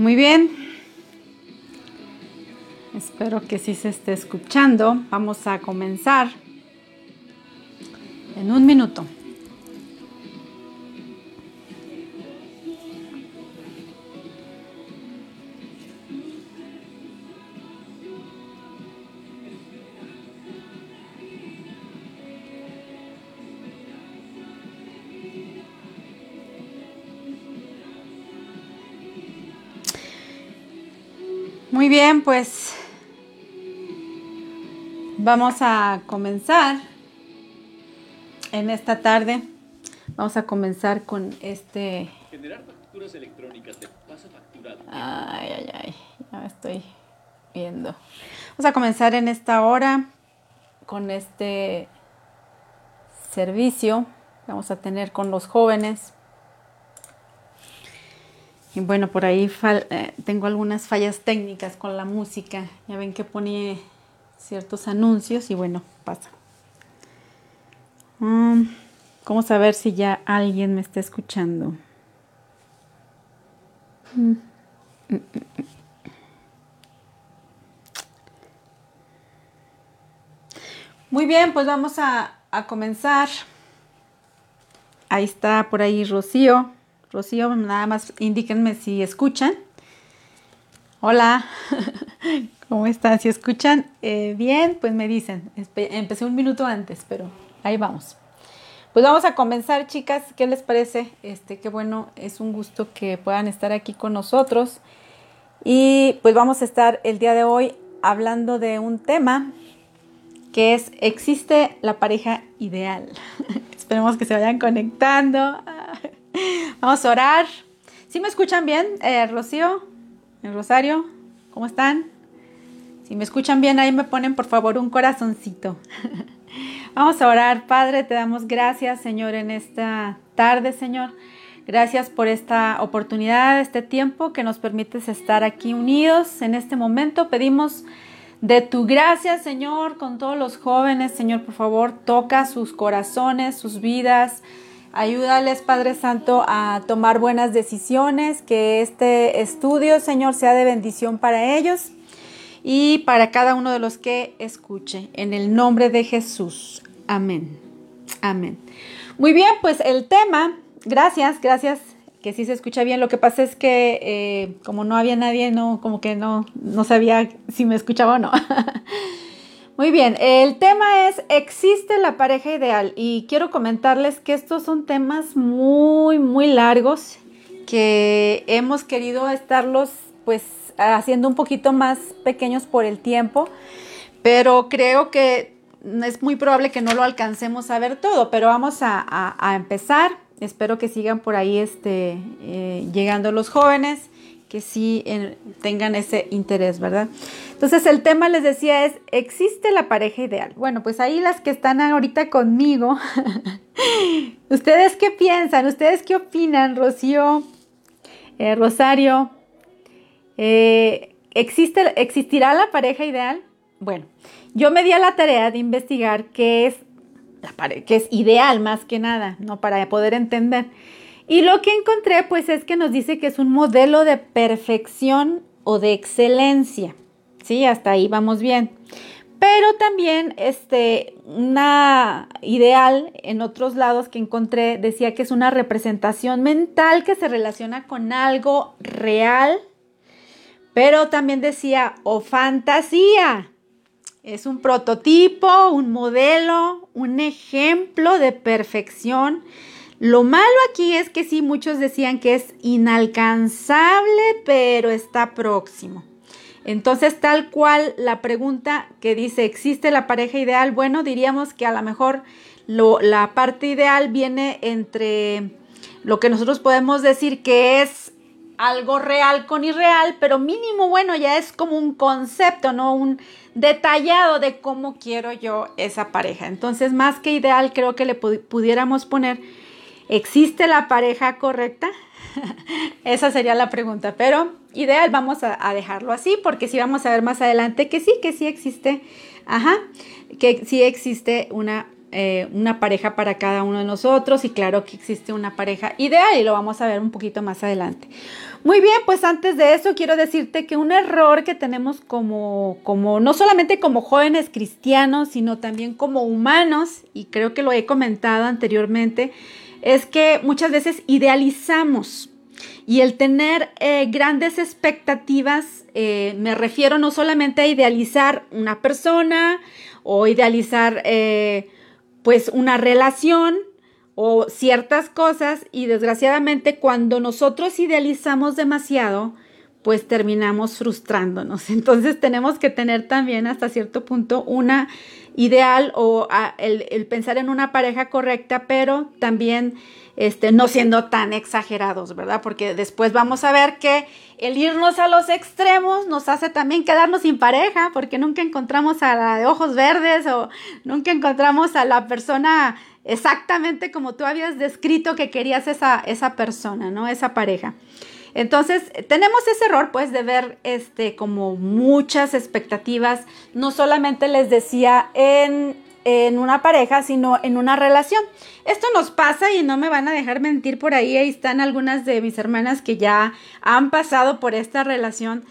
Muy bien. Espero que sí se esté escuchando. Vamos a comenzar bien, pues vamos a comenzar en esta tarde. Vamos a comenzar con este. Generar facturas electrónicas te pasa facturado. Ay, ay, ay. Ya estoy viendo. Vamos a comenzar en esta hora con este servicio. Vamos a tener con los jóvenes. Y bueno, por ahí eh, tengo algunas fallas técnicas con la música. Ya ven que pone ciertos anuncios y bueno, pasa. Um, ¿Cómo saber si ya alguien me está escuchando? Mm, mm, mm, Muy bien, pues vamos a comenzar. Ahí está por ahí Rocío. Rocío, nada más indíquenme si escuchan. Hola, ¿cómo están? Si escuchan eh, bien, pues me dicen. Empecé un minuto antes, pero ahí vamos. Pues vamos a comenzar, chicas. ¿Qué les parece? Este, qué bueno, es un gusto que puedan estar aquí con nosotros. Y pues vamos a estar el día de hoy hablando de un tema que es ¿existe la pareja ideal? Esperemos que se vayan conectando. Vamos a orar. ¿Sí me escuchan bien, eh, Rocío? ¿El Rosario? ¿Cómo están? Si me escuchan bien, ahí me ponen por favor un corazoncito. Vamos a orar, Padre, te damos gracias, Señor, en esta tarde, Señor. Gracias por esta oportunidad, este tiempo que nos permites estar aquí unidos en este momento. Pedimos de tu gracia, Señor, con todos los jóvenes, Señor, por favor, toca sus corazones, sus vidas, Ayúdales, Padre Santo, a tomar buenas decisiones, que este estudio, Señor, sea de bendición para ellos y para cada uno de los que escuche. En el nombre de Jesús. Amén. Amén. Muy bien, pues el tema, gracias, gracias, que sí se escucha bien. Lo que pasa es que eh, como no había nadie, no, como que no, no sabía si me escuchaba o no. Muy bien, el tema es, ¿existe la pareja ideal? Y quiero comentarles que estos son temas muy, muy largos que hemos querido estarlos pues haciendo un poquito más pequeños por el tiempo, pero creo que es muy probable que no lo alcancemos a ver todo, pero vamos a, empezar. Espero que sigan por ahí este, eh, llegando los jóvenes que sí tengan ese interés, ¿verdad? Entonces el tema les decía es, ¿existe la pareja ideal? Bueno, pues ahí las que están ahorita conmigo, ¿ustedes qué piensan? ¿Ustedes qué opinan, Rocío, eh, Rosario? Eh, ¿existe, ¿Existirá la pareja ideal? Bueno, yo me di a la tarea de investigar qué es, la qué es ideal más que nada, ¿no? Para poder entender. Y lo que encontré pues es que nos dice que es un modelo de perfección o de excelencia. Sí, hasta ahí vamos bien. Pero también este una ideal en otros lados que encontré decía que es una representación mental que se relaciona con algo real, pero también decía o fantasía. Es un prototipo, un modelo, un ejemplo de perfección lo malo aquí es que sí, muchos decían que es inalcanzable, pero está próximo. Entonces, tal cual la pregunta que dice, ¿existe la pareja ideal? Bueno, diríamos que a lo mejor la parte ideal viene entre lo que nosotros podemos decir que es algo real con irreal, pero mínimo, bueno, ya es como un concepto, ¿no? Un detallado de cómo quiero yo esa pareja. Entonces, más que ideal, creo que le pudiéramos poner ¿Existe la pareja correcta? Esa sería la pregunta, pero ideal vamos a, dejarlo así porque si vamos a ver más adelante que sí, que sí existe, ajá, que sí existe una eh, una pareja para cada uno de nosotros y claro que existe una pareja ideal y lo vamos a ver un poquito más adelante. Muy bien, pues antes de eso quiero decirte que un error que tenemos como, como no solamente como jóvenes cristianos, sino también como humanos, y creo que lo he comentado anteriormente, es que muchas veces idealizamos y el tener eh, grandes expectativas, eh, me refiero no solamente a idealizar una persona o idealizar pues una relación o ciertas cosas y desgraciadamente cuando nosotros idealizamos demasiado, pues terminamos frustrándonos. Entonces tenemos que tener también hasta cierto punto una ideal o el, pensar en una pareja correcta, pero también este, no siendo tan exagerados, ¿verdad? Porque después vamos a ver que el irnos a los extremos nos hace también quedarnos sin pareja, porque nunca encontramos a la de ojos verdes o nunca encontramos a la persona exactamente como tú habías descrito que querías esa, esa persona, ¿no? Esa pareja. Entonces, tenemos ese error, pues, de ver este, como muchas expectativas, no solamente les decía en, en una pareja, sino en una relación. Esto nos pasa y no me van a dejar mentir por ahí, ahí están algunas de mis hermanas que ya han pasado por esta relación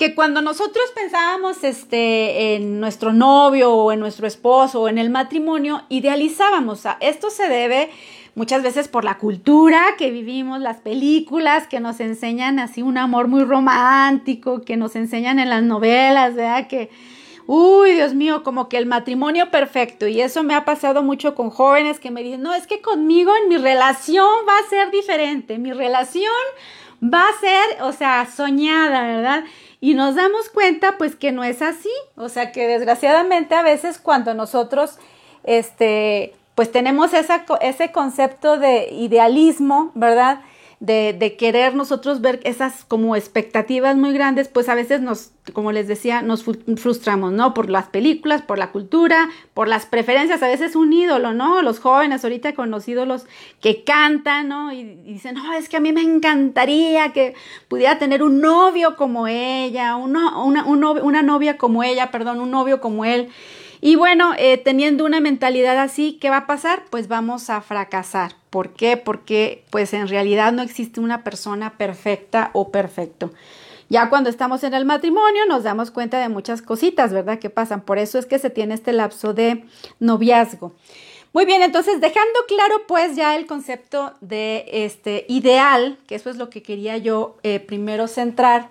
que cuando nosotros pensábamos este, en nuestro novio o en nuestro esposo o en el matrimonio, idealizábamos. Esto se debe muchas veces por la cultura que vivimos, las películas que nos enseñan así un amor muy romántico, que nos enseñan en las novelas, ¿verdad? Que, uy, Dios mío, como que el matrimonio perfecto. Y eso me ha pasado mucho con jóvenes que me dicen, no, es que conmigo en mi relación va a ser diferente, mi relación va a ser, o sea, soñada, ¿verdad? Y nos damos cuenta, pues, que no es así. O sea, que desgraciadamente a veces cuando nosotros, este, pues tenemos esa, ese concepto de idealismo, ¿verdad? De, querer nosotros ver esas como expectativas muy grandes, pues a veces nos, como les decía, nos frustramos, ¿no? Por las películas, por la cultura, por las preferencias, a veces un ídolo, ¿no? Los jóvenes ahorita con los ídolos que cantan, ¿no? Y, dicen, no, es que a mí me encantaría que pudiera tener un novio como ella, una, una novia como ella, perdón, un novio como él. Y bueno, eh, teniendo una mentalidad así, ¿qué va a pasar? Pues vamos a fracasar. ¿Por qué? Porque pues en realidad no existe una persona perfecta o perfecto. Ya cuando estamos en el matrimonio nos damos cuenta de muchas cositas, ¿verdad? Que pasan. Por eso es que se tiene este lapso de noviazgo. Muy bien, entonces dejando claro pues ya el concepto de este ideal, que eso es lo que quería yo eh, primero centrar.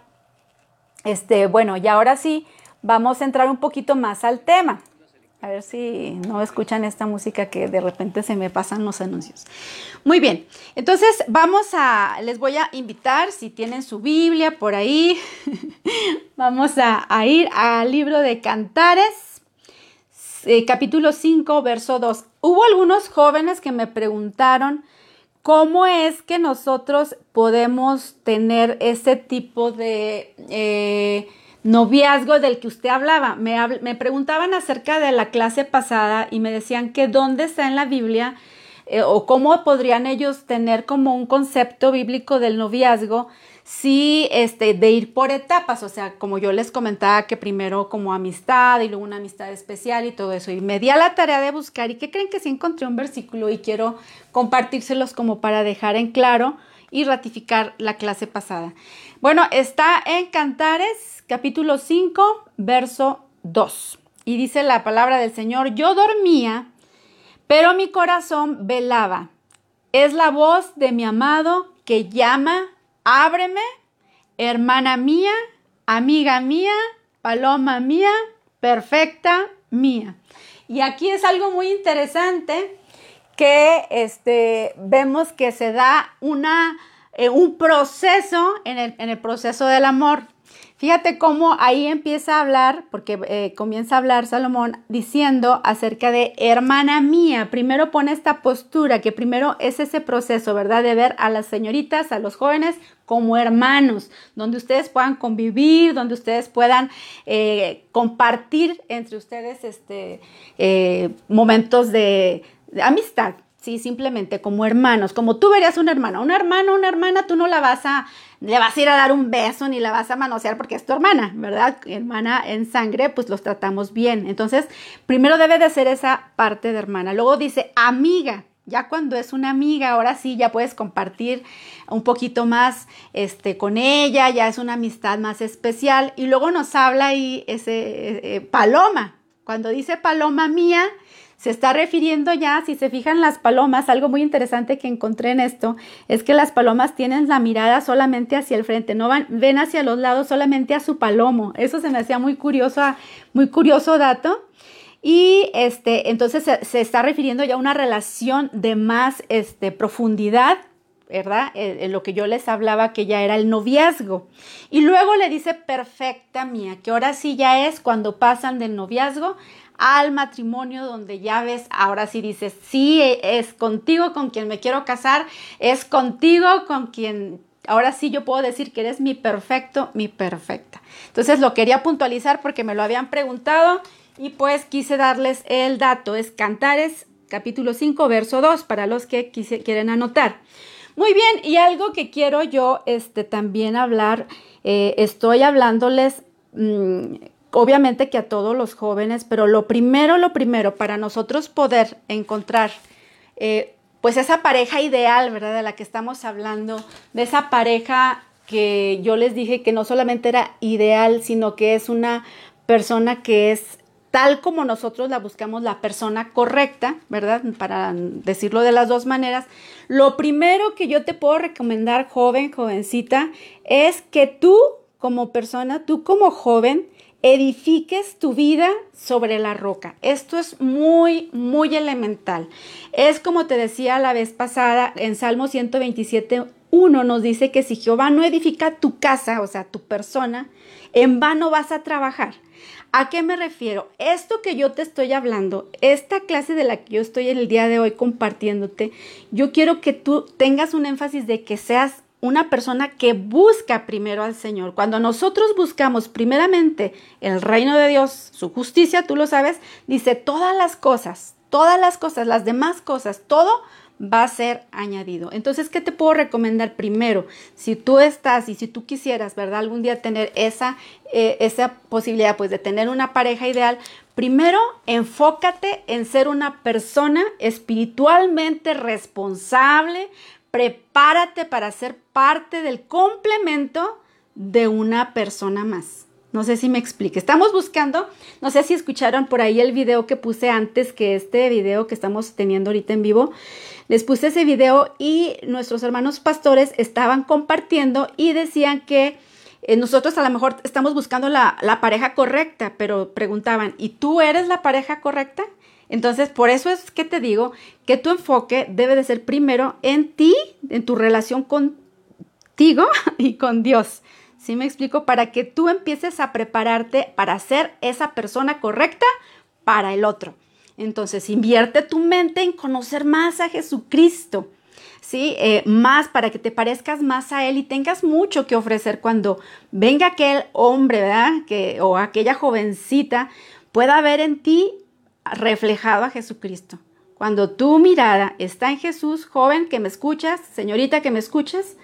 Este, bueno, y ahora sí, vamos a entrar un poquito más al tema. A ver si no escuchan esta música que de repente se me pasan los anuncios. Muy bien, entonces vamos a, les voy a invitar, si tienen su Biblia por ahí, vamos a, ir al libro de Cantares, eh, capítulo 5, verso 2. Hubo algunos jóvenes que me preguntaron cómo es que nosotros podemos tener ese tipo de... Eh, noviazgo del que usted hablaba. Me, me, preguntaban acerca de la clase pasada y me decían que dónde está en la Biblia eh, o cómo podrían ellos tener como un concepto bíblico del noviazgo si este de ir por etapas, o sea, como yo les comentaba que primero como amistad y luego una amistad especial y todo eso. Y me di a la tarea de buscar y que creen que sí encontré un versículo y quiero compartírselos como para dejar en claro y ratificar la clase pasada. Bueno, está en Cantares capítulo 5, verso 2. Y dice la palabra del Señor, yo dormía, pero mi corazón velaba. Es la voz de mi amado que llama, ábreme, hermana mía, amiga mía, paloma mía, perfecta mía. Y aquí es algo muy interesante que este, vemos que se da una, eh, un proceso en el, en el proceso del amor. Fíjate cómo ahí empieza a hablar, porque eh, comienza a hablar Salomón diciendo acerca de hermana mía. Primero pone esta postura, que primero es ese proceso, ¿verdad? De ver a las señoritas, a los jóvenes como hermanos, donde ustedes puedan convivir, donde ustedes puedan eh, compartir entre ustedes este, momentos de, amistad, Sí, simplemente como hermanos, como tú verías un hermano. Un hermano, una hermana, tú no la vas a, le vas a ir a dar un beso ni la vas a manosear porque es tu hermana, ¿verdad? Hermana en sangre, pues los tratamos bien. Entonces, primero debe de ser esa parte de hermana. Luego dice amiga. Ya cuando es una amiga, ahora sí ya puedes compartir un poquito más este, con ella, ya es una amistad más especial. Y luego nos habla ahí ese eh, eh, paloma. Cuando dice paloma mía, se está refiriendo ya, si se fijan las palomas, algo muy interesante que encontré en esto, es que las palomas tienen la mirada solamente hacia el frente, no van, ven hacia los lados solamente a su palomo. Eso se me hacía muy curioso, muy curioso dato. Y este, entonces se, está refiriendo ya a una relación de más este, profundidad ¿verdad? En lo que yo les hablaba que ya era el noviazgo. Y luego le dice perfecta mía, que ahora sí ya es cuando pasan del noviazgo al matrimonio donde ya ves, ahora sí dices, sí, es contigo con quien me quiero casar, es contigo con quien ahora sí yo puedo decir que eres mi perfecto, mi perfecta. Entonces lo quería puntualizar porque me lo habían preguntado y pues quise darles el dato. Es Cantares capítulo 5, verso 2, para los que quieren anotar. Muy bien, y algo que quiero yo este, también hablar, eh, estoy hablándoles mm, obviamente que a todos los jóvenes, pero lo primero, lo primero, para nosotros poder encontrar, eh, pues esa pareja ideal, ¿verdad? De la que estamos hablando, de esa pareja que yo les dije que no solamente era ideal, sino que es una persona que es tal como nosotros la buscamos, la persona correcta, ¿verdad? Para decirlo de las dos maneras. Lo primero que yo te puedo recomendar, joven, jovencita, es que tú como persona, tú como joven, edifiques tu vida sobre la roca. Esto es muy, muy elemental. Es como te decía la vez pasada en Salmo 127, 1 nos dice que si Jehová no edifica tu casa, o sea, tu persona, en vano vas a trabajar. ¿A qué me refiero? Esto que yo te estoy hablando, esta clase de la que yo estoy el día de hoy compartiéndote, yo quiero que tú tengas un énfasis de que seas una persona que busca primero al Señor. Cuando nosotros buscamos primeramente el reino de Dios, su justicia, tú lo sabes, dice todas las cosas, todas las cosas, las demás cosas, todo va a ser añadido. Entonces, ¿qué te puedo recomendar primero? Si tú estás y si tú quisieras, ¿verdad? Algún día tener esa, eh, esa posibilidad, pues, de tener una pareja ideal, primero enfócate en ser una persona espiritualmente responsable, prepárate para ser parte del complemento de una persona más. No sé si me explique. Estamos buscando, no sé si escucharon por ahí el video que puse antes que este video que estamos teniendo ahorita en vivo. Les puse ese video y nuestros hermanos pastores estaban compartiendo y decían que eh, nosotros a lo mejor estamos buscando la, la pareja correcta, pero preguntaban, ¿y tú eres la pareja correcta? Entonces, por eso es que te digo que tu enfoque debe de ser primero en ti, en tu relación contigo y con Dios. ¿Sí me explico? Para que tú empieces a prepararte para ser esa persona correcta para el otro. Entonces, invierte tu mente en conocer más a Jesucristo. ¿sí? Eh, más para que te parezcas más a Él y tengas mucho que ofrecer cuando venga aquel hombre, ¿verdad? Que, o aquella jovencita pueda ver en ti reflejado a Jesucristo. Cuando tu mirada está en Jesús, joven que me escuchas, señorita que me escuchas,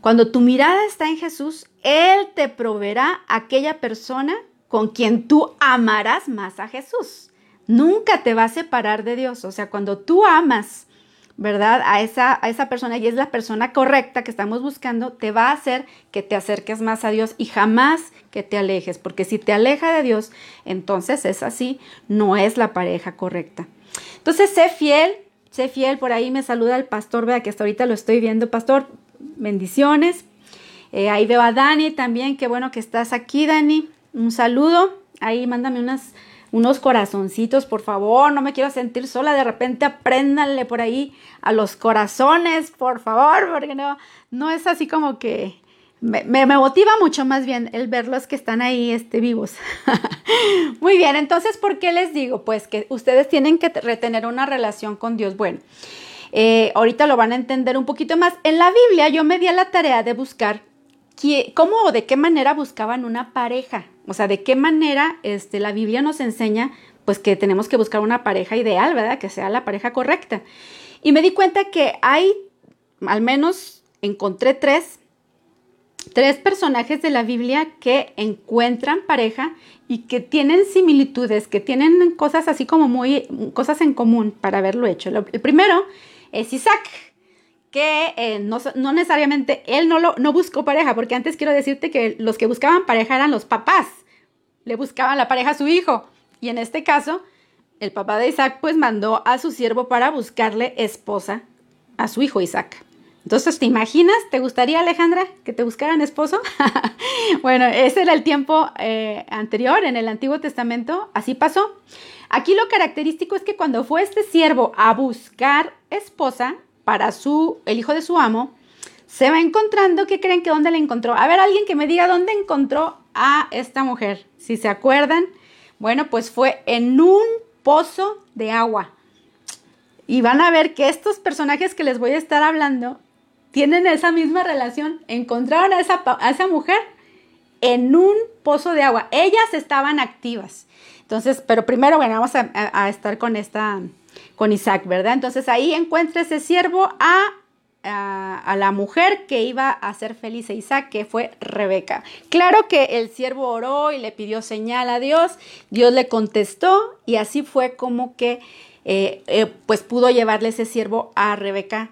cuando tu mirada está en Jesús, Él te proveerá aquella persona con quien tú amarás más a Jesús. Nunca te va a separar de Dios. O sea, cuando tú amas ¿verdad? A esa, a esa persona y es la persona correcta que estamos buscando, te va a hacer que te acerques más a Dios y jamás que te alejes, porque si te aleja de Dios, entonces es así, no es la pareja correcta. Entonces, sé fiel, sé fiel, por ahí me saluda el pastor, vea que hasta ahorita lo estoy viendo, pastor, bendiciones. Eh, ahí veo a Dani también, qué bueno que estás aquí, Dani, un saludo, ahí mándame unas unos corazoncitos, por favor, no me quiero sentir sola, de repente apréndanle por ahí a los corazones, por favor, porque no, no es así como que me, me, motiva mucho más bien el verlos que están ahí este, vivos. Muy bien, entonces, ¿por qué les digo? Pues que ustedes tienen que retener una relación con Dios. Bueno, eh, ahorita lo van a entender un poquito más. En la Biblia yo me di a la tarea de buscar cómo o de qué manera buscaban una pareja. O sea, de qué manera este, la Biblia nos enseña pues que tenemos que buscar una pareja ideal, ¿verdad? Que sea la pareja correcta. Y me di cuenta que hay, al menos encontré tres, tres personajes de la Biblia que encuentran pareja y que tienen similitudes, que tienen cosas así como muy, cosas en común para haberlo hecho. El primero es Isaac, que eh, no, necesariamente él no, lo, no buscó pareja, porque antes quiero decirte que los que buscaban pareja eran los papás, le buscaban la pareja a su hijo. Y en este caso, el papá de Isaac pues mandó a su siervo para buscarle esposa a su hijo Isaac. Entonces, ¿te imaginas? ¿Te gustaría, Alejandra, que te buscaran esposo? bueno, ese era el tiempo eh, anterior, en el Antiguo Testamento, así pasó. Aquí lo característico es que cuando fue este siervo a buscar esposa para su, el hijo de su amo, se va encontrando, ¿qué creen que dónde la encontró? A ver, alguien que me diga dónde encontró a esta mujer. Si se acuerdan, bueno, pues fue en un pozo de agua. Y van a ver que estos personajes que les voy a estar hablando tienen esa misma relación. Encontraron a esa, a esa mujer en un pozo de agua. Ellas estaban activas. Entonces, pero primero, bueno, vamos a, estar con esta, con Isaac, ¿verdad? Entonces ahí encuentra ese siervo a, a, la mujer que iba a ser feliz a Isaac, que fue Rebeca. Claro que el siervo oró y le pidió señal a Dios, Dios le contestó y así fue como que eh, eh, pues pudo llevarle ese siervo a Rebeca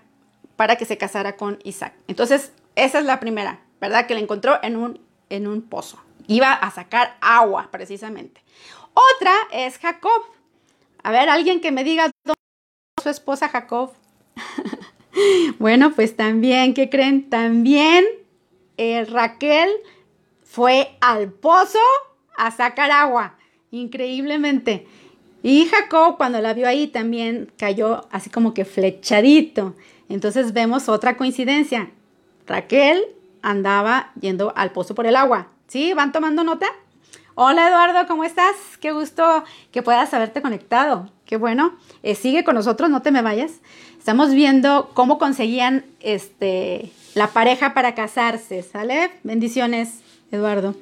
para que se casara con Isaac. Entonces, esa es la primera, ¿verdad? Que le encontró en un, en un pozo. Iba a sacar agua, precisamente. Otra es Jacob. A ver, alguien que me diga su esposa Jacob. bueno, pues también, ¿qué creen? También eh, Raquel fue al pozo a sacar agua, increíblemente. Y Jacob, cuando la vio ahí, también cayó así como que flechadito. Entonces vemos otra coincidencia. Raquel andaba yendo al pozo por el agua. ¿Sí? ¿Van tomando nota? Hola Eduardo, ¿cómo estás? Qué gusto que puedas haberte conectado. Qué bueno. Eh, sigue con nosotros, no te me vayas. Estamos viendo cómo conseguían este, la pareja para casarse, ¿sale? Bendiciones, Eduardo.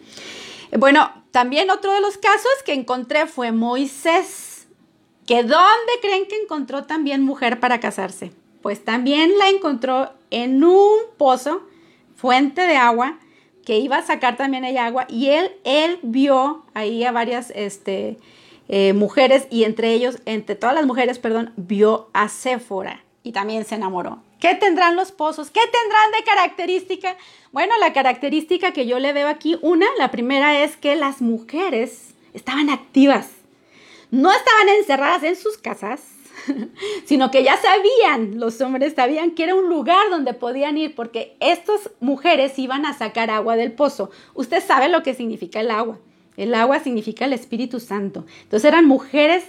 Bueno, también otro de los casos que encontré fue Moisés. ¿Que dónde creen que encontró también mujer para casarse? pues también la encontró en un pozo, fuente de agua, que iba a sacar también ella agua, y él, él vio ahí a varias este, eh, mujeres, y entre ellos, entre todas las mujeres, perdón, vio a Séfora, y también se enamoró. ¿Qué tendrán los pozos? ¿Qué tendrán de característica? Bueno, la característica que yo le veo aquí, una, la primera es que las mujeres estaban activas. No estaban encerradas en sus casas, sino que ya sabían, los hombres sabían que era un lugar donde podían ir porque estas mujeres iban a sacar agua del pozo. Usted sabe lo que significa el agua. El agua significa el Espíritu Santo. Entonces eran mujeres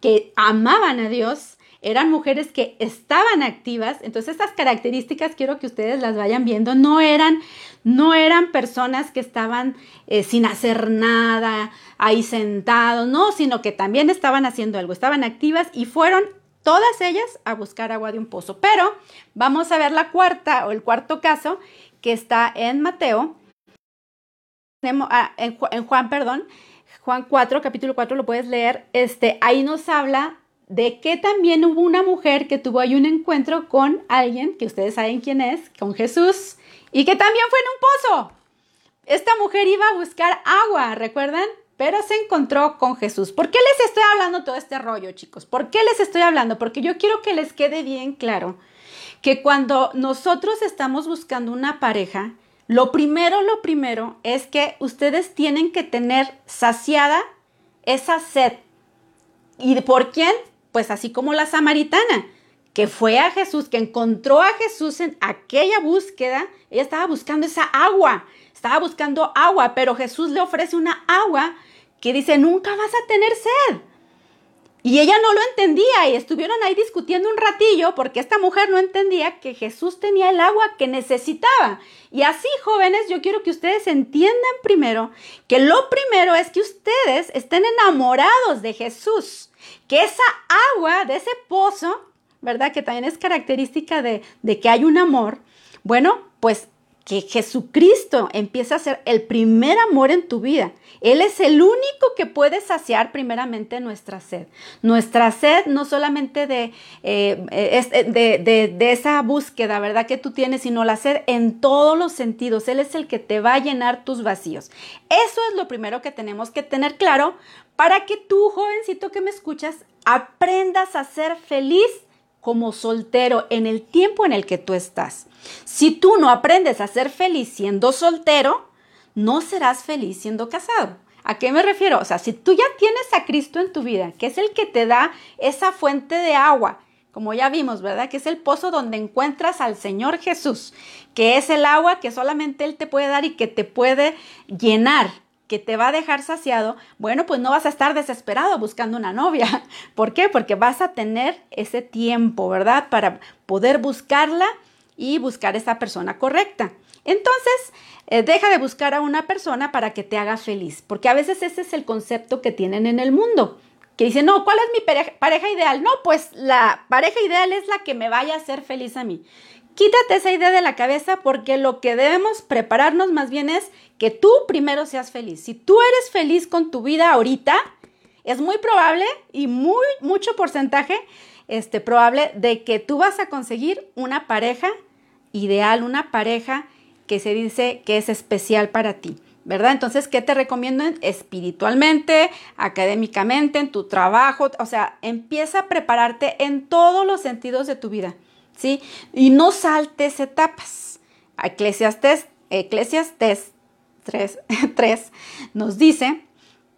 que amaban a Dios, eran mujeres que estaban activas. Entonces estas características quiero que ustedes las vayan viendo. No eran, no eran personas que estaban eh, sin hacer nada, ahí sentados, no, sino que también estaban haciendo algo, estaban activas y fueron todas ellas a buscar agua de un pozo. Pero vamos a ver la cuarta o el cuarto caso que está en Mateo, ah, en, Juan, perdón, Juan 4, capítulo 4, lo puedes leer. Este, ahí nos habla de que también hubo una mujer que tuvo ahí un encuentro con alguien, que ustedes saben quién es, con Jesús, y que también fue en un pozo. Esta mujer iba a buscar agua, ¿recuerdan? Pero se encontró con Jesús. ¿Por qué les estoy hablando todo este rollo, chicos? ¿Por qué les estoy hablando? Porque yo quiero que les quede bien claro que cuando nosotros estamos buscando una pareja, lo primero, lo primero es que ustedes tienen que tener saciada esa sed. ¿Y por quién? Pues así como la samaritana, que fue a Jesús, que encontró a Jesús en aquella búsqueda, ella estaba buscando esa agua, estaba buscando agua, pero Jesús le ofrece una agua que dice, nunca vas a tener sed. Y ella no lo entendía y estuvieron ahí discutiendo un ratillo porque esta mujer no entendía que Jesús tenía el agua que necesitaba. Y así, jóvenes, yo quiero que ustedes entiendan primero que lo primero es que ustedes estén enamorados de Jesús, que esa agua de ese pozo, ¿verdad? Que también es característica de, de que hay un amor. Bueno, pues que Jesucristo empieza a ser el primer amor en tu vida. Él es el único que puede saciar primeramente nuestra sed. Nuestra sed no solamente de, eh, eh, de, de, esa búsqueda, ¿verdad? Que tú tienes, sino la sed en todos los sentidos. Él es el que te va a llenar tus vacíos. Eso es lo primero que tenemos que tener claro para que tú, jovencito que me escuchas, aprendas a ser feliz como soltero en el tiempo en el que tú estás. Si tú no aprendes a ser feliz siendo soltero, no serás feliz siendo casado. ¿A qué me refiero? O sea, si tú ya tienes a Cristo en tu vida, que es el que te da esa fuente de agua, como ya vimos, ¿verdad? Que es el pozo donde encuentras al Señor Jesús, que es el agua que solamente Él te puede dar y que te puede llenar que te va a dejar saciado, bueno, pues no vas a estar desesperado buscando una novia. ¿Por qué? Porque vas a tener ese tiempo, ¿verdad? Para poder buscarla y buscar esa persona correcta. Entonces, eh, deja de buscar a una persona para que te haga feliz, porque a veces ese es el concepto que tienen en el mundo, que dicen, no, ¿cuál es mi pareja, pareja ideal? No, pues la pareja ideal es la que me vaya a hacer feliz a mí. Quítate esa idea de la cabeza porque lo que debemos prepararnos más bien es que tú primero seas feliz. Si tú eres feliz con tu vida ahorita, es muy probable y muy mucho porcentaje este probable de que tú vas a conseguir una pareja ideal, una pareja que se dice que es especial para ti. ¿verdad? Entonces, ¿qué te recomiendo espiritualmente, académicamente, en tu trabajo? O sea, empieza a prepararte en todos los sentidos de tu vida. Y no saltes etapas. Eclesiastes, Eclesiastes 3, 3 nos dice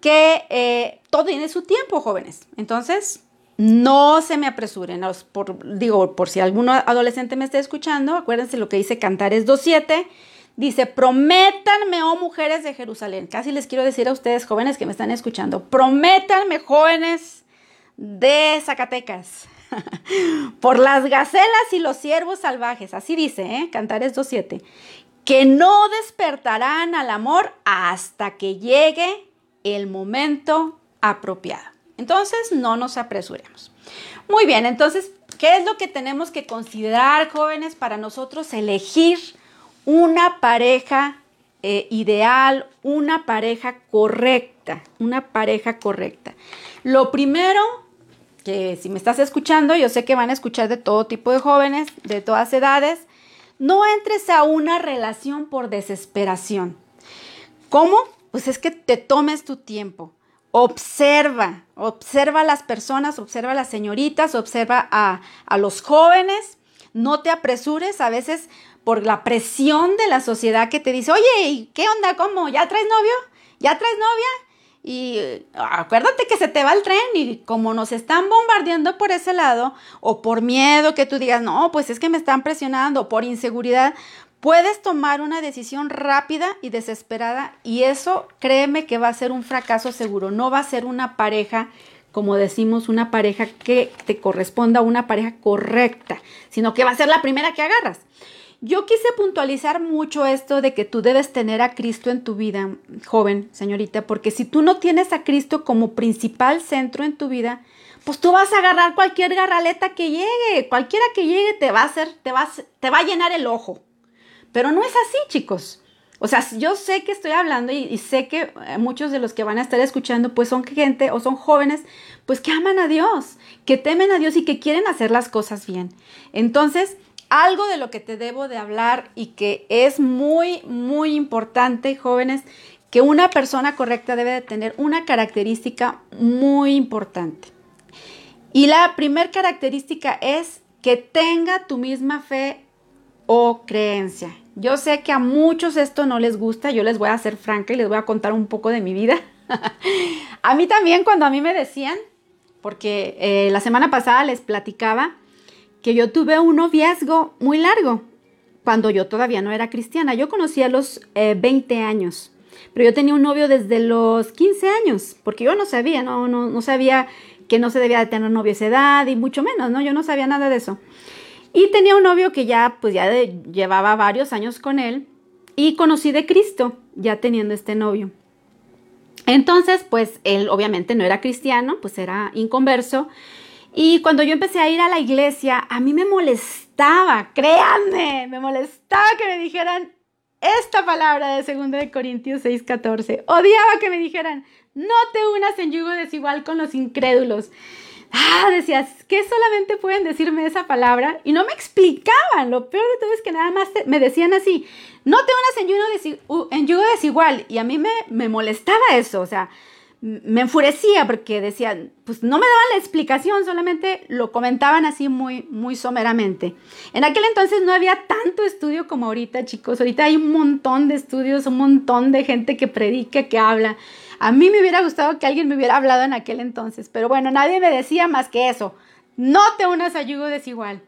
que eh, todo tiene su tiempo, jóvenes. Entonces, no se me apresuren. Por, digo, por si algún adolescente me está escuchando, acuérdense lo que dice Cantares 2.7. Dice, prométanme, oh mujeres de Jerusalén. Casi les quiero decir a ustedes, jóvenes que me están escuchando, prométanme, jóvenes de Zacatecas, por las gacelas y los ciervos salvajes, así dice, ¿eh? Cantares 2.7, que no despertarán al amor hasta que llegue el momento apropiado. Entonces, no nos apresuremos. Muy bien, entonces, ¿qué es lo que tenemos que considerar, jóvenes, para nosotros elegir una pareja eh, ideal, una pareja correcta, una pareja correcta? Lo primero que si me estás escuchando, yo sé que van a escuchar de todo tipo de jóvenes, de todas edades, no entres a una relación por desesperación. ¿Cómo? Pues es que te tomes tu tiempo. Observa, observa a las personas, observa a las señoritas, observa a, a los jóvenes. No te apresures, a veces por la presión de la sociedad que te dice, oye, ¿qué onda? ¿Cómo? ¿Ya traes novio? ¿Ya traes novia? Y acuérdate que se te va el tren y como nos están bombardeando por ese lado o por miedo que tú digas, no, pues es que me están presionando, por inseguridad, puedes tomar una decisión rápida y desesperada y eso créeme que va a ser un fracaso seguro, no va a ser una pareja como decimos, una pareja que te corresponda, una pareja correcta, sino que va a ser la primera que agarras. Yo quise puntualizar mucho esto de que tú debes tener a Cristo en tu vida, joven, señorita, porque si tú no tienes a Cristo como principal centro en tu vida, pues tú vas a agarrar cualquier garraleta que llegue, cualquiera que llegue te va a hacer, te va a, te va a llenar el ojo. Pero no es así, chicos. O sea, yo sé que estoy hablando y, y, sé que eh, muchos de los que van a estar escuchando, pues son gente o son jóvenes, pues que aman a Dios, que temen a Dios y que quieren hacer las cosas bien. Entonces, algo de lo que te debo de hablar y que es muy, muy importante, jóvenes, que una persona correcta debe de tener una característica muy importante. Y la primera característica es que tenga tu misma fe o creencia. Yo sé que a muchos esto no les gusta, yo les voy a ser franca y les voy a contar un poco de mi vida. a mí también cuando a mí me decían, porque eh, la semana pasada les platicaba que yo tuve un noviazgo muy largo cuando yo todavía no era cristiana. Yo conocí a los 20 eh, años, pero yo tenía un novio desde los 15 años, porque yo no sabía, no, no, no sabía que no se debía de tener novio esa edad y mucho menos, ¿no? Yo no sabía nada de eso. Y tenía un novio que ya, pues ya llevaba varios años con él y conocí de Cristo ya teniendo este novio. Entonces, pues él obviamente no era cristiano, pues era inconverso y cuando yo empecé a ir a la iglesia, a mí me molestaba, créanme, me molestaba que me dijeran esta palabra de 2 de Corintios 6:14. Odiaba que me dijeran, no te unas en yugo desigual con los incrédulos. Ah, decías, que solamente pueden decirme esa palabra? Y no me explicaban. Lo peor de todo es que nada más me decían así, no te unas en yugo, desigual. Y a mí me, me molestaba eso. O sea, me enfurecía porque decían, pues no me daban la explicación, solamente lo comentaban así muy, muy someramente. En aquel entonces no había tanto estudio como ahorita, chicos. Ahorita hay un montón de estudios, un montón de gente que predica, que habla. A mí me hubiera gustado que alguien me hubiera hablado en aquel entonces, pero bueno, nadie me decía más que eso. No te unas a yugo desigual.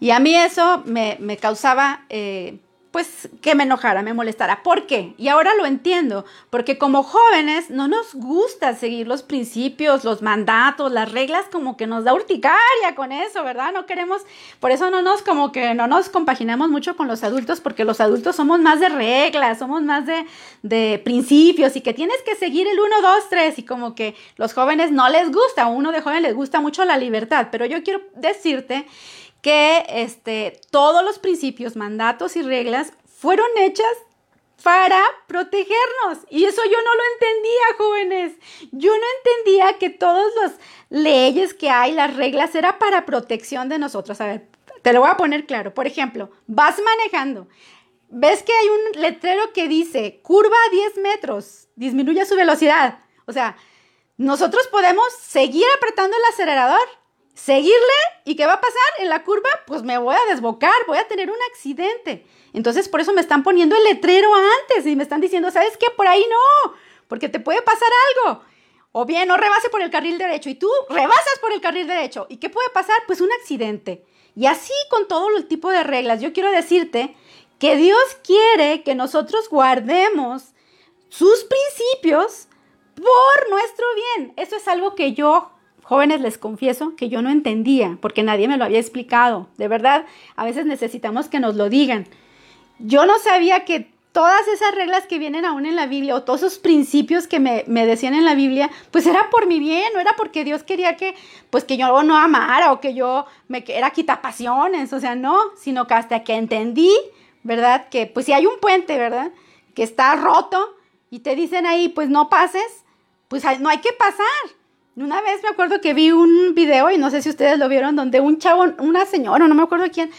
Y a mí eso me, me causaba eh, pues que me enojara, me molestara. ¿Por qué? Y ahora lo entiendo, porque como jóvenes no nos gusta seguir los principios, los mandatos, las reglas, como que nos da urticaria con eso, ¿verdad? No queremos, por eso no nos como que no nos compaginamos mucho con los adultos, porque los adultos somos más de reglas, somos más de, de principios y que tienes que seguir el 1, 2, 3 y como que los jóvenes no les gusta, a uno de jóvenes les gusta mucho la libertad, pero yo quiero decirte que este, todos los principios, mandatos y reglas fueron hechas para protegernos. Y eso yo no lo entendía, jóvenes. Yo no entendía que todas las leyes que hay, las reglas, era para protección de nosotros. A ver, te lo voy a poner claro. Por ejemplo, vas manejando. Ves que hay un letrero que dice curva a 10 metros, disminuye su velocidad. O sea, nosotros podemos seguir apretando el acelerador seguirle y ¿qué va a pasar en la curva? Pues me voy a desbocar, voy a tener un accidente. Entonces por eso me están poniendo el letrero antes y me están diciendo, ¿sabes qué? Por ahí no, porque te puede pasar algo. O bien, no rebase por el carril derecho y tú rebasas por el carril derecho. ¿Y qué puede pasar? Pues un accidente. Y así con todo el tipo de reglas. Yo quiero decirte que Dios quiere que nosotros guardemos sus principios por nuestro bien. Eso es algo que yo Jóvenes, les confieso que yo no entendía porque nadie me lo había explicado. De verdad, a veces necesitamos que nos lo digan. Yo no sabía que todas esas reglas que vienen aún en la Biblia o todos esos principios que me, decían en la Biblia, pues era por mi bien, no era porque Dios quería que, pues que yo no amara o que yo me era quitapasiones, o sea, no, sino que hasta que entendí, ¿verdad? Que pues si hay un puente, ¿verdad? Que está roto y te dicen ahí, pues no pases, pues no hay que pasar. Una vez me acuerdo que vi un video, y no sé si ustedes lo vieron, donde un chavo, una señora, no me acuerdo quién,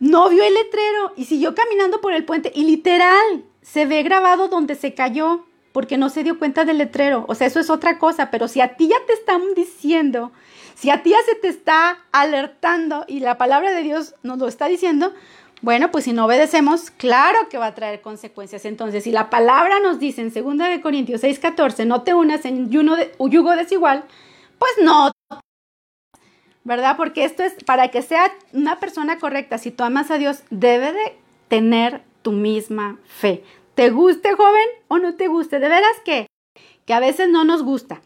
no vio el letrero y siguió caminando por el puente y literal se ve grabado donde se cayó porque no se dio cuenta del letrero. O sea, eso es otra cosa, pero si a ti ya te están diciendo, si a ti ya se te está alertando y la palabra de Dios nos lo está diciendo, bueno, pues si no obedecemos, claro que va a traer consecuencias. Entonces, si la palabra nos dice en 2 de Corintios 6:14, no te unas en yugo desigual, pues no. ¿Verdad? Porque esto es para que sea una persona correcta, si tú amas a Dios, debe de tener tu misma fe. ¿Te guste, joven, o no te guste? De veras que que a veces no nos gusta.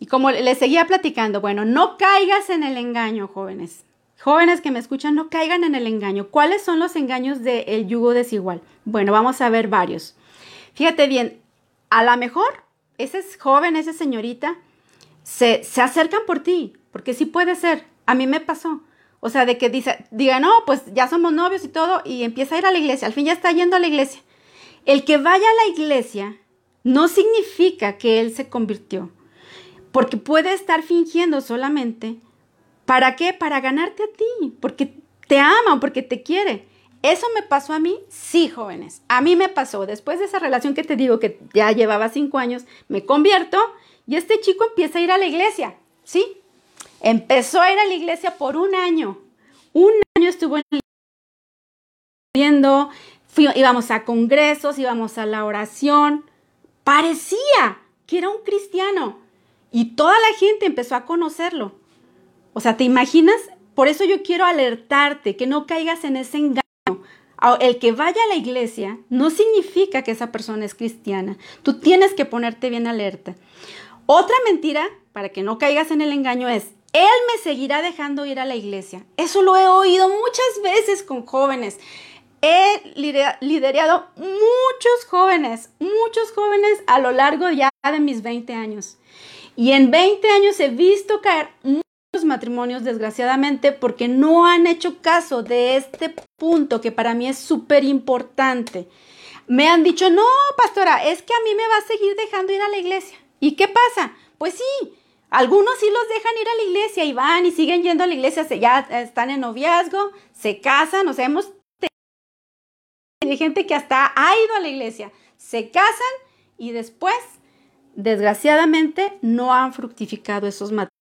Y como le seguía platicando, bueno, no caigas en el engaño, jóvenes. Jóvenes que me escuchan, no caigan en el engaño. ¿Cuáles son los engaños del yugo desigual? Bueno, vamos a ver varios. Fíjate bien, a lo mejor ese joven, esa señorita, se, se acercan por ti, porque sí puede ser. A mí me pasó. O sea, de que dice, diga, no, pues ya somos novios y todo, y empieza a ir a la iglesia. Al fin ya está yendo a la iglesia. El que vaya a la iglesia no significa que él se convirtió, porque puede estar fingiendo solamente ¿Para qué? Para ganarte a ti, porque te ama, porque te quiere. ¿Eso me pasó a mí? Sí, jóvenes. A mí me pasó. Después de esa relación que te digo que ya llevaba cinco años, me convierto y este chico empieza a ir a la iglesia. ¿Sí? Empezó a ir a la iglesia por un año. Un año estuvo en la iglesia, íbamos a congresos, íbamos a la oración. Parecía que era un cristiano. Y toda la gente empezó a conocerlo. O sea, ¿te imaginas? Por eso yo quiero alertarte que no caigas en ese engaño. El que vaya a la iglesia no significa que esa persona es cristiana. Tú tienes que ponerte bien alerta. Otra mentira, para que no caigas en el engaño, es, Él me seguirá dejando ir a la iglesia. Eso lo he oído muchas veces con jóvenes. He liderado muchos jóvenes, muchos jóvenes a lo largo ya de mis 20 años. Y en 20 años he visto caer matrimonios, desgraciadamente, porque no han hecho caso de este punto que para mí es súper importante. Me han dicho, no, pastora, es que a mí me va a seguir dejando ir a la iglesia. ¿Y qué pasa? Pues sí, algunos sí los dejan ir a la iglesia y van y siguen yendo a la iglesia, ya están en noviazgo, se casan, o sea, hemos hay gente que hasta ha ido a la iglesia, se casan y después, desgraciadamente, no han fructificado esos matrimonios.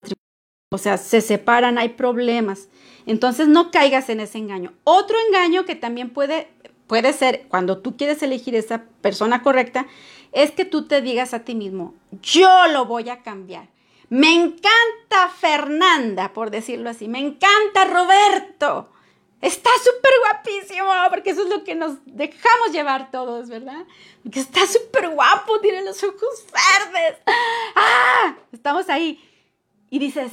O sea, se separan, hay problemas. Entonces no caigas en ese engaño. Otro engaño que también puede, puede ser cuando tú quieres elegir esa persona correcta, es que tú te digas a ti mismo, yo lo voy a cambiar. Me encanta Fernanda, por decirlo así. Me encanta Roberto. Está súper guapísimo, porque eso es lo que nos dejamos llevar todos, ¿verdad? Porque está súper guapo, tiene los ojos verdes. ¡Ah! Estamos ahí. Y dices,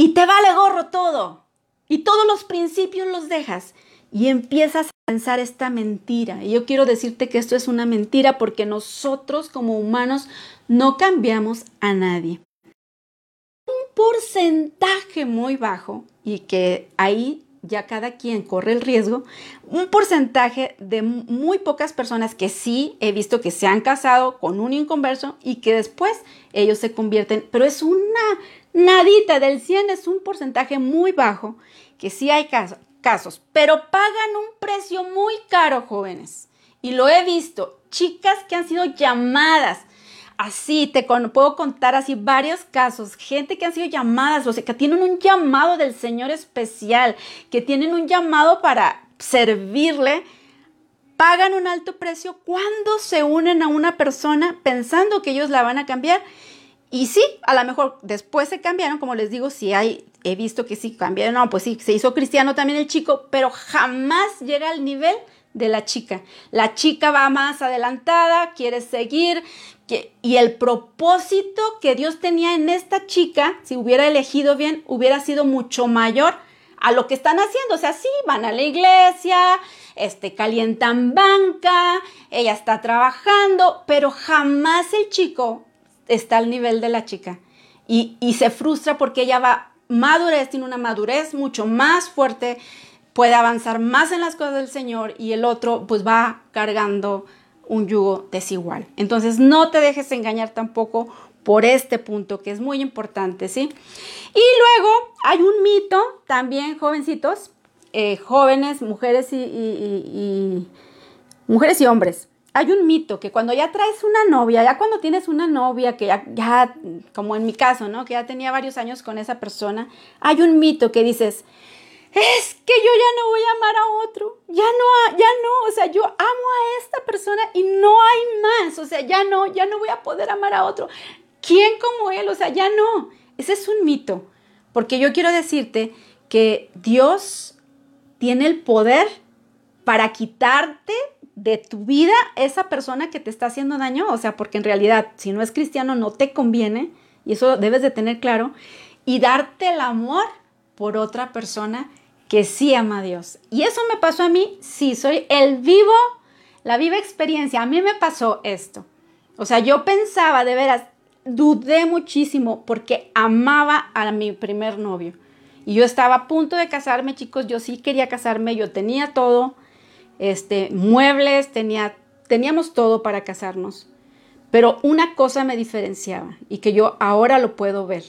y te vale gorro todo. Y todos los principios los dejas. Y empiezas a pensar esta mentira. Y yo quiero decirte que esto es una mentira porque nosotros como humanos no cambiamos a nadie. Un porcentaje muy bajo y que ahí ya cada quien corre el riesgo, un porcentaje de muy pocas personas que sí he visto que se han casado con un inconverso y que después ellos se convierten, pero es una nadita del 100, es un porcentaje muy bajo, que sí hay casos, pero pagan un precio muy caro, jóvenes. Y lo he visto, chicas que han sido llamadas así, te puedo contar así varios casos, gente que han sido llamadas, o sea, que tienen un llamado del Señor especial, que tienen un llamado para servirle, pagan un alto precio cuando se unen a una persona pensando que ellos la van a cambiar. Y sí, a lo mejor después se cambiaron, como les digo, si hay, he visto que sí cambiaron, no, pues sí, se hizo cristiano también el chico, pero jamás llega al nivel de la chica. La chica va más adelantada, quiere seguir, y el propósito que Dios tenía en esta chica, si hubiera elegido bien, hubiera sido mucho mayor a lo que están haciendo. O sea, sí, van a la iglesia, este, calientan banca, ella está trabajando, pero jamás el chico está al nivel de la chica. Y, y se frustra porque ella va madurez, tiene una madurez mucho más fuerte, puede avanzar más en las cosas del Señor y el otro pues va cargando un yugo desigual. Entonces no te dejes engañar tampoco por este punto que es muy importante, ¿sí? Y luego hay un mito también, jovencitos, eh, jóvenes, mujeres y, mujeres y hombres. Hay un mito que cuando ya traes una novia, ya cuando tienes una novia que ya, ya, como en mi caso, ¿no? Que ya tenía varios años con esa persona, hay un mito que dices, es que yo ya no voy a amar a otro, ya no, ya no, o sea, yo amo a esta persona y no hay más, o sea, ya no, ya no voy a poder amar a otro. ¿Quién como él? O sea, ya no. Ese es un mito, porque yo quiero decirte que Dios tiene el poder para quitarte de tu vida esa persona que te está haciendo daño, o sea, porque en realidad si no es cristiano no te conviene, y eso debes de tener claro, y darte el amor por otra persona que sí ama a Dios. Y eso me pasó a mí, sí, soy el vivo, la viva experiencia. A mí me pasó esto. O sea, yo pensaba de veras, dudé muchísimo porque amaba a mi primer novio. Y yo estaba a punto de casarme, chicos, yo sí quería casarme, yo tenía todo, este, muebles, tenía, teníamos todo para casarnos. Pero una cosa me diferenciaba y que yo ahora lo puedo ver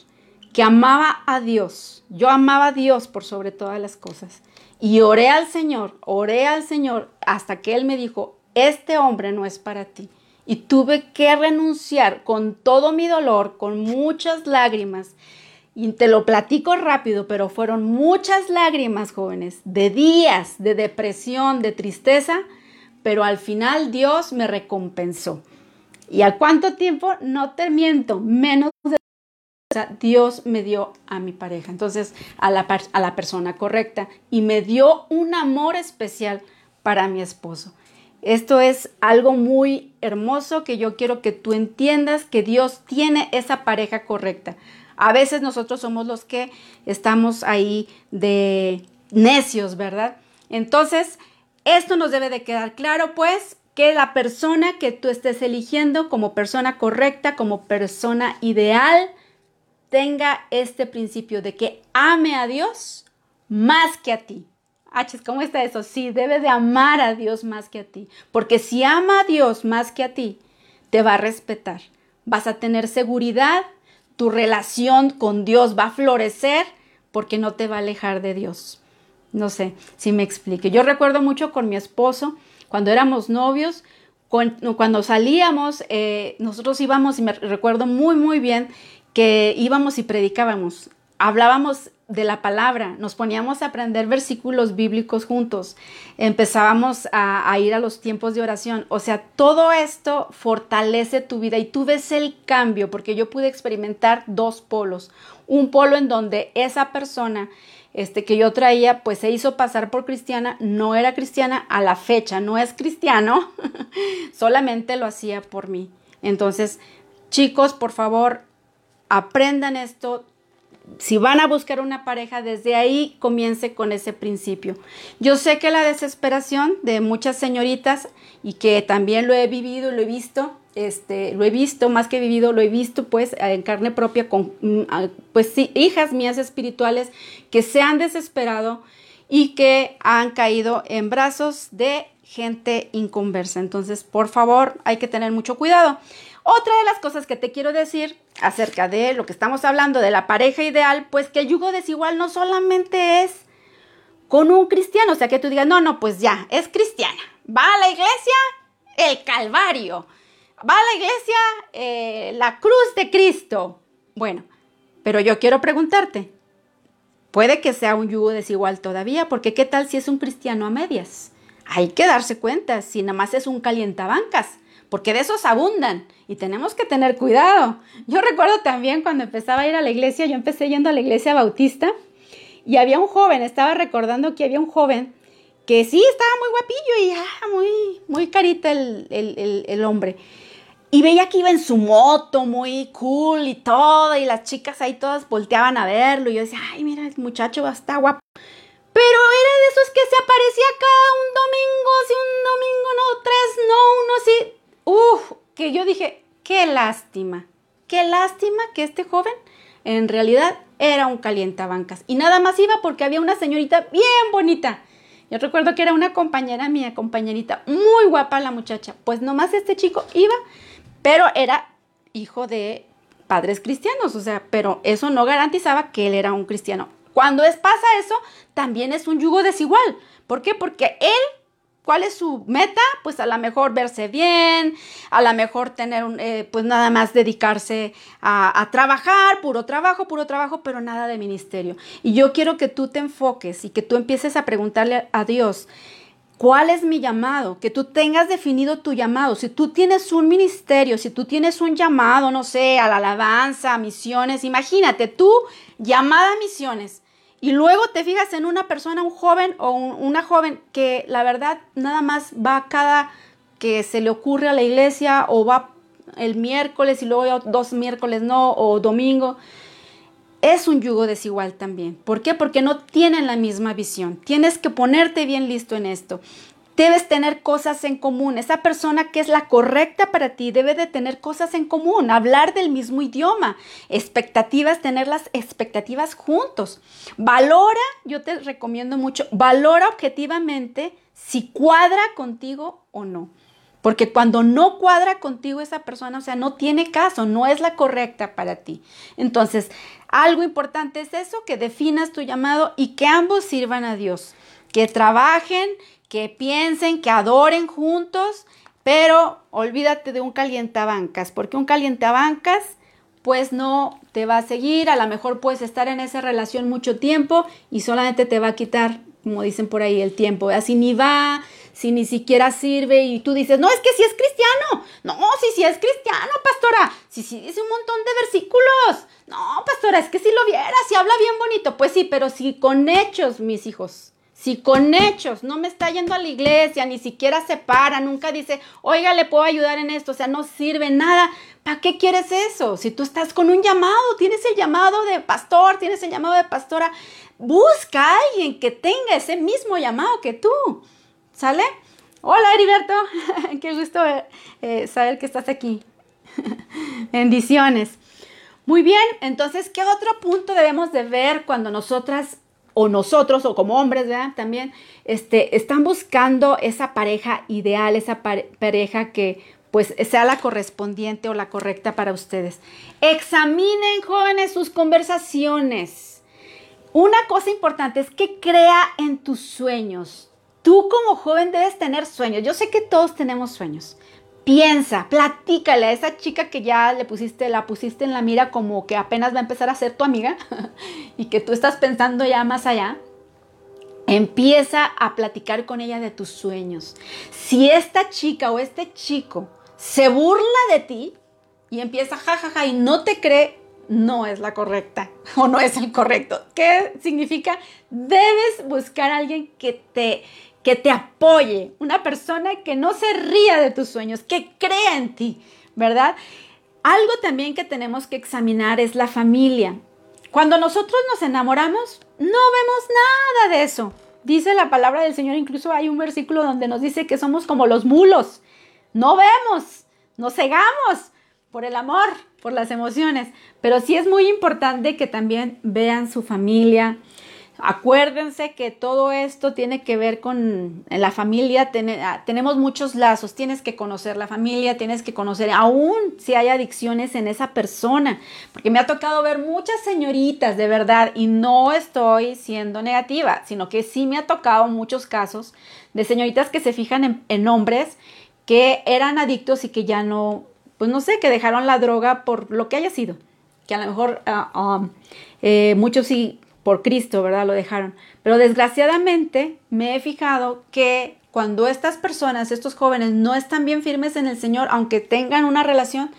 que amaba a Dios. Yo amaba a Dios por sobre todas las cosas. Y oré al Señor, oré al Señor hasta que Él me dijo, este hombre no es para ti. Y tuve que renunciar con todo mi dolor, con muchas lágrimas. Y te lo platico rápido, pero fueron muchas lágrimas, jóvenes, de días, de depresión, de tristeza, pero al final Dios me recompensó. ¿Y a cuánto tiempo? No te miento, menos de Dios me dio a mi pareja, entonces a la, a la persona correcta y me dio un amor especial para mi esposo. Esto es algo muy hermoso que yo quiero que tú entiendas que Dios tiene esa pareja correcta. A veces nosotros somos los que estamos ahí de necios, ¿verdad? Entonces, esto nos debe de quedar claro, pues, que la persona que tú estés eligiendo como persona correcta, como persona ideal, tenga este principio de que ame a Dios más que a ti. H, ¿cómo está eso? Sí, debe de amar a Dios más que a ti. Porque si ama a Dios más que a ti, te va a respetar. Vas a tener seguridad, tu relación con Dios va a florecer porque no te va a alejar de Dios. No sé si me explique. Yo recuerdo mucho con mi esposo, cuando éramos novios, cuando salíamos, eh, nosotros íbamos, y me recuerdo muy, muy bien, que íbamos y predicábamos, hablábamos de la palabra, nos poníamos a aprender versículos bíblicos juntos, empezábamos a, ir a los tiempos de oración, o sea, todo esto fortalece tu vida y tú ves el cambio, porque yo pude experimentar dos polos, un polo en donde esa persona este, que yo traía, pues se hizo pasar por cristiana, no era cristiana a la fecha, no es cristiano, solamente lo hacía por mí. Entonces, chicos, por favor, aprendan esto. Si van a buscar una pareja, desde ahí comience con ese principio. Yo sé que la desesperación de muchas señoritas y que también lo he vivido, lo he visto, este, lo he visto, más que vivido, lo he visto pues en carne propia con, mm, pues hijas mías espirituales que se han desesperado y que han caído en brazos de gente inconversa. Entonces, por favor, hay que tener mucho cuidado. Otra de las cosas que te quiero decir acerca de lo que estamos hablando de la pareja ideal, pues que el yugo desigual no solamente es con un cristiano, o sea, que tú digas, no, no, pues ya, es cristiana, va a la iglesia, el Calvario va a la iglesia eh, la cruz de Cristo. Bueno, pero yo quiero preguntarte, puede que sea un yugo desigual todavía, porque ¿qué tal si es un cristiano a medias? Hay que darse cuenta si nada más es un calientabancas, porque de esos abundan y tenemos que tener cuidado. Yo recuerdo también cuando empezaba a ir a la iglesia, yo empecé yendo a la iglesia bautista y había un joven, estaba recordando que había un joven que sí estaba muy guapillo y ah, muy, muy carita el, el, el hombre. Y veía que iba en su moto, muy cool y todo, y las chicas ahí todas volteaban a verlo. Y yo decía, ay, mira, el muchacho está guapo. Pero era de esos que se aparecía cada un domingo, si un domingo no, tres no, uno sí. Uf, que yo dije, qué lástima, qué lástima que este joven en realidad era un calientabancas. Y nada más iba porque había una señorita bien bonita. Yo recuerdo que era una compañera mía, compañerita, muy guapa la muchacha. Pues nomás este chico iba pero era hijo de padres cristianos, o sea, pero eso no garantizaba que él era un cristiano. Cuando es, pasa eso, también es un yugo desigual. ¿Por qué? Porque él, ¿cuál es su meta? Pues a lo mejor verse bien, a lo mejor tener, eh, pues nada más dedicarse a, a trabajar, puro trabajo, puro trabajo, pero nada de ministerio. Y yo quiero que tú te enfoques y que tú empieces a preguntarle a Dios, ¿Cuál es mi llamado? Que tú tengas definido tu llamado. Si tú tienes un ministerio, si tú tienes un llamado, no sé, a la alabanza, a misiones, imagínate tú llamada a misiones y luego te fijas en una persona, un joven o una joven que la verdad nada más va cada que se le ocurre a la iglesia o va el miércoles y luego dos miércoles no o domingo es un yugo desigual también. ¿Por qué? Porque no tienen la misma visión. Tienes que ponerte bien listo en esto. Debes tener cosas en común. Esa persona que es la correcta para ti debe de tener cosas en común, hablar del mismo idioma, expectativas, tener las expectativas juntos. Valora, yo te recomiendo mucho, valora objetivamente si cuadra contigo o no. Porque cuando no cuadra contigo esa persona, o sea, no tiene caso, no es la correcta para ti. Entonces, algo importante es eso, que definas tu llamado y que ambos sirvan a Dios, que trabajen, que piensen, que adoren juntos, pero olvídate de un calientabancas, porque un calientabancas pues no te va a seguir, a lo mejor puedes estar en esa relación mucho tiempo y solamente te va a quitar, como dicen por ahí, el tiempo, así ni va, si ni siquiera sirve y tú dices, no, es que si es cristiano. No, si sí es cristiano, pastora. Si sí dice un montón de versículos. No, pastora, es que si lo viera, si habla bien bonito. Pues sí, pero si con hechos, mis hijos. Si con hechos no me está yendo a la iglesia, ni siquiera se para, nunca dice, oiga, le puedo ayudar en esto, o sea, no sirve nada. ¿Para qué quieres eso? Si tú estás con un llamado, tienes el llamado de pastor, tienes el llamado de pastora, busca a alguien que tenga ese mismo llamado que tú. ¿Sale? Hola Heriberto, qué gusto eh, saber que estás aquí. Bendiciones. Muy bien, entonces, ¿qué otro punto debemos de ver cuando nosotras o nosotros o como hombres. También este, están buscando esa pareja ideal, esa pareja que pues sea la correspondiente o la correcta para ustedes. Examinen, jóvenes, sus conversaciones. Una cosa importante es que crea en tus sueños. Tú como joven debes tener sueños. Yo sé que todos tenemos sueños. Piensa, platícale a esa chica que ya le pusiste, la pusiste en la mira como que apenas va a empezar a ser tu amiga y que tú estás pensando ya más allá. Empieza a platicar con ella de tus sueños. Si esta chica o este chico se burla de ti y empieza jajaja ja, ja, y no te cree, no es la correcta o no es el correcto. ¿Qué significa? Debes buscar a alguien que te que te apoye, una persona que no se ría de tus sueños, que crea en ti, ¿verdad? Algo también que tenemos que examinar es la familia. Cuando nosotros nos enamoramos, no vemos nada de eso. Dice la palabra del Señor, incluso hay un versículo donde nos dice que somos como los mulos. No vemos, nos cegamos por el amor, por las emociones. Pero sí es muy importante que también vean su familia, Acuérdense que todo esto tiene que ver con la familia, ah, tenemos muchos lazos, tienes que conocer la familia, tienes que conocer aún si hay adicciones en esa persona, porque me ha tocado ver muchas señoritas de verdad y no estoy siendo negativa, sino que sí me ha tocado muchos casos de señoritas que se fijan en, hombres que eran adictos y que ya no, pues no sé, que dejaron la droga por lo que haya sido, que a lo mejor uh, um, eh, muchos sí por Cristo, ¿verdad? Lo dejaron. Pero desgraciadamente me he fijado que cuando estas personas, estos jóvenes, no están bien firmes en el Señor, aunque tengan una relación,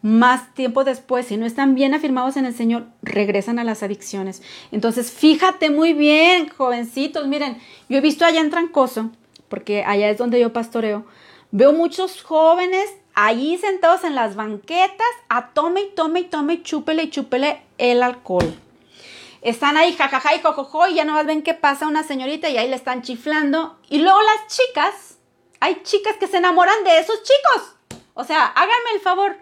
más tiempo después, si no están bien afirmados en el Señor, regresan a las adicciones. Entonces, fíjate muy bien, jovencitos, miren, yo he visto allá en Trancoso, porque allá es donde yo pastoreo, veo muchos jóvenes allí sentados en las banquetas a tome y tome y tome chúpele y chúpele el alcohol están ahí jajaja y jojojo y ya no ven qué pasa una señorita y ahí le están chiflando. Y luego las chicas, hay chicas que se enamoran de esos chicos. O sea, háganme el favor.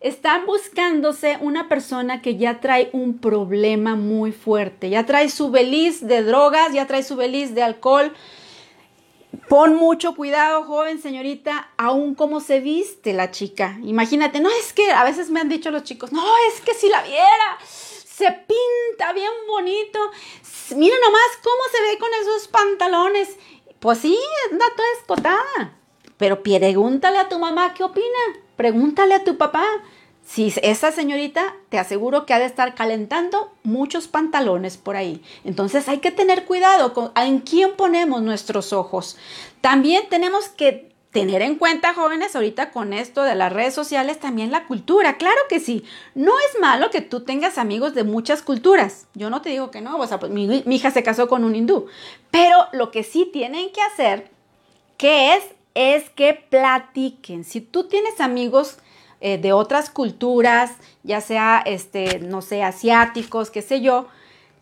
Están buscándose una persona que ya trae un problema muy fuerte, ya trae su beliz de drogas, ya trae su beliz de alcohol. Pon mucho cuidado, joven señorita, aún cómo se viste la chica. Imagínate, no es que a veces me han dicho los chicos, no, es que si la viera, se pinta bien bonito. Mira nomás cómo se ve con esos pantalones. Pues sí, anda toda escotada. Pero pregúntale a tu mamá qué opina. Pregúntale a tu papá. Si esa señorita, te aseguro que ha de estar calentando muchos pantalones por ahí. Entonces hay que tener cuidado con en quién ponemos nuestros ojos. También tenemos que tener en cuenta, jóvenes, ahorita con esto de las redes sociales, también la cultura. Claro que sí. No es malo que tú tengas amigos de muchas culturas. Yo no te digo que no. O sea, pues, mi, hija se casó con un hindú. Pero lo que sí tienen que hacer, que es, es que platiquen. Si tú tienes amigos eh, de otras culturas, ya sea, este, no sé, asiáticos, qué sé yo,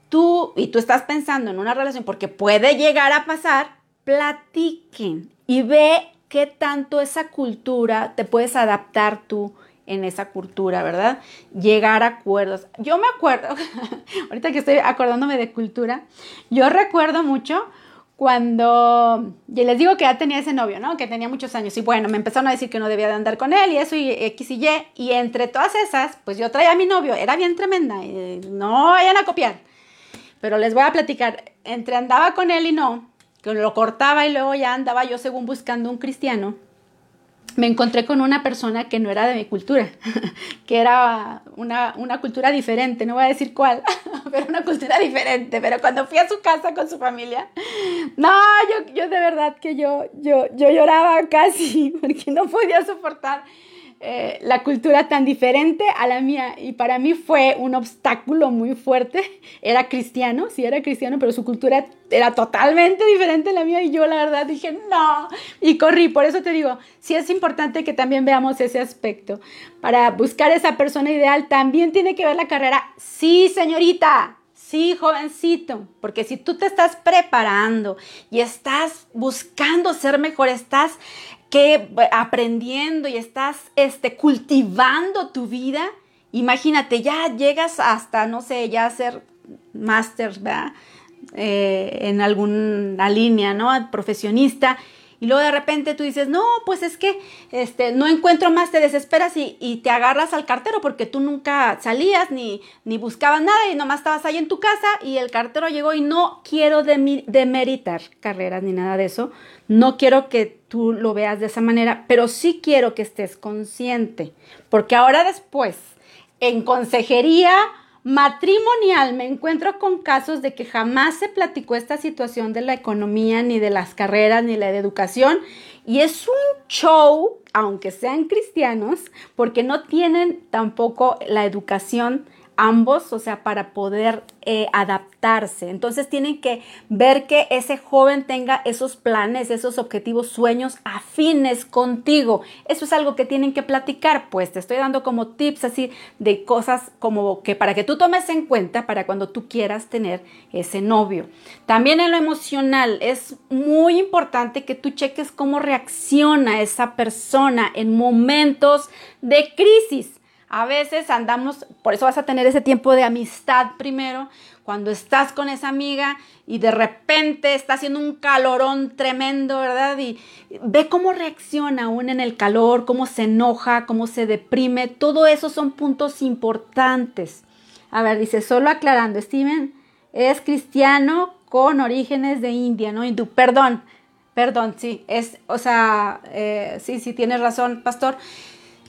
tú y tú estás pensando en una relación, porque puede llegar a pasar, platiquen y ve qué tanto esa cultura te puedes adaptar tú en esa cultura, ¿verdad? Llegar a acuerdos. Yo me acuerdo, ahorita que estoy acordándome de cultura, yo recuerdo mucho cuando, y les digo que ya tenía ese novio, ¿no? Que tenía muchos años y bueno, me empezaron a decir que no debía de andar con él y eso y X y Y, y entre todas esas, pues yo traía a mi novio, era bien tremenda, no vayan a copiar, pero les voy a platicar, entre andaba con él y no, que lo cortaba y luego ya andaba yo según buscando un cristiano, me encontré con una persona que no era de mi cultura, que era una, una, cultura diferente, no voy a decir cuál, pero una cultura diferente. Pero cuando fui a su casa con su familia, no, yo, yo de verdad que yo, yo, yo lloraba casi porque no podía soportar eh, la cultura tan diferente a la mía y para mí fue un obstáculo muy fuerte. Era cristiano, sí era cristiano, pero su cultura era totalmente diferente a la mía y yo la verdad dije no y corrí. Por eso te digo, sí es importante que también veamos ese aspecto. Para buscar esa persona ideal también tiene que ver la carrera. Sí, señorita, Sí, jovencito, porque si tú te estás preparando y estás buscando ser mejor, estás que aprendiendo y estás este, cultivando tu vida Imagínate, ya llegas hasta, no sé, ya hacer máster. Eh, en alguna línea, ¿no? Profesionista. Y luego de repente tú dices, no, pues es que este, no encuentro más, te desesperas y, te agarras al cartero porque tú nunca salías ni, ni buscabas nada y nomás estabas ahí en tu casa y el cartero llegó y no quiero demeritar carreras ni nada de eso. No quiero que tú lo veas de esa manera, pero sí quiero que estés consciente porque ahora después en consejería matrimonial me encuentro con casos de que jamás se platicó esta situación de la economía, ni de las carreras, ni la de educación. Y es un show, aunque sean cristianos, porque no tienen tampoco la educación ambos, o sea, para poder eh, adaptarse. Entonces tienen que ver que ese joven tenga esos planes, esos objetivos, sueños afines contigo. Eso es algo que tienen que platicar, pues te estoy dando como tips así de cosas como que para que tú tomes en cuenta para cuando tú quieras tener ese novio. También en lo emocional es muy importante que tú cheques cómo reacciona esa persona en momentos de crisis. A veces andamos, por eso vas a tener ese tiempo de amistad primero, cuando estás con esa amiga y de repente está haciendo un calorón tremendo, ¿verdad? Y ve cómo reacciona aún en el calor, cómo se enoja, cómo se deprime. Todo eso son puntos importantes. A ver, dice, solo aclarando, Steven es cristiano con orígenes de India, ¿no? Hindú. Perdón, perdón, sí, es, o sea, eh, sí, sí, tienes razón, pastor.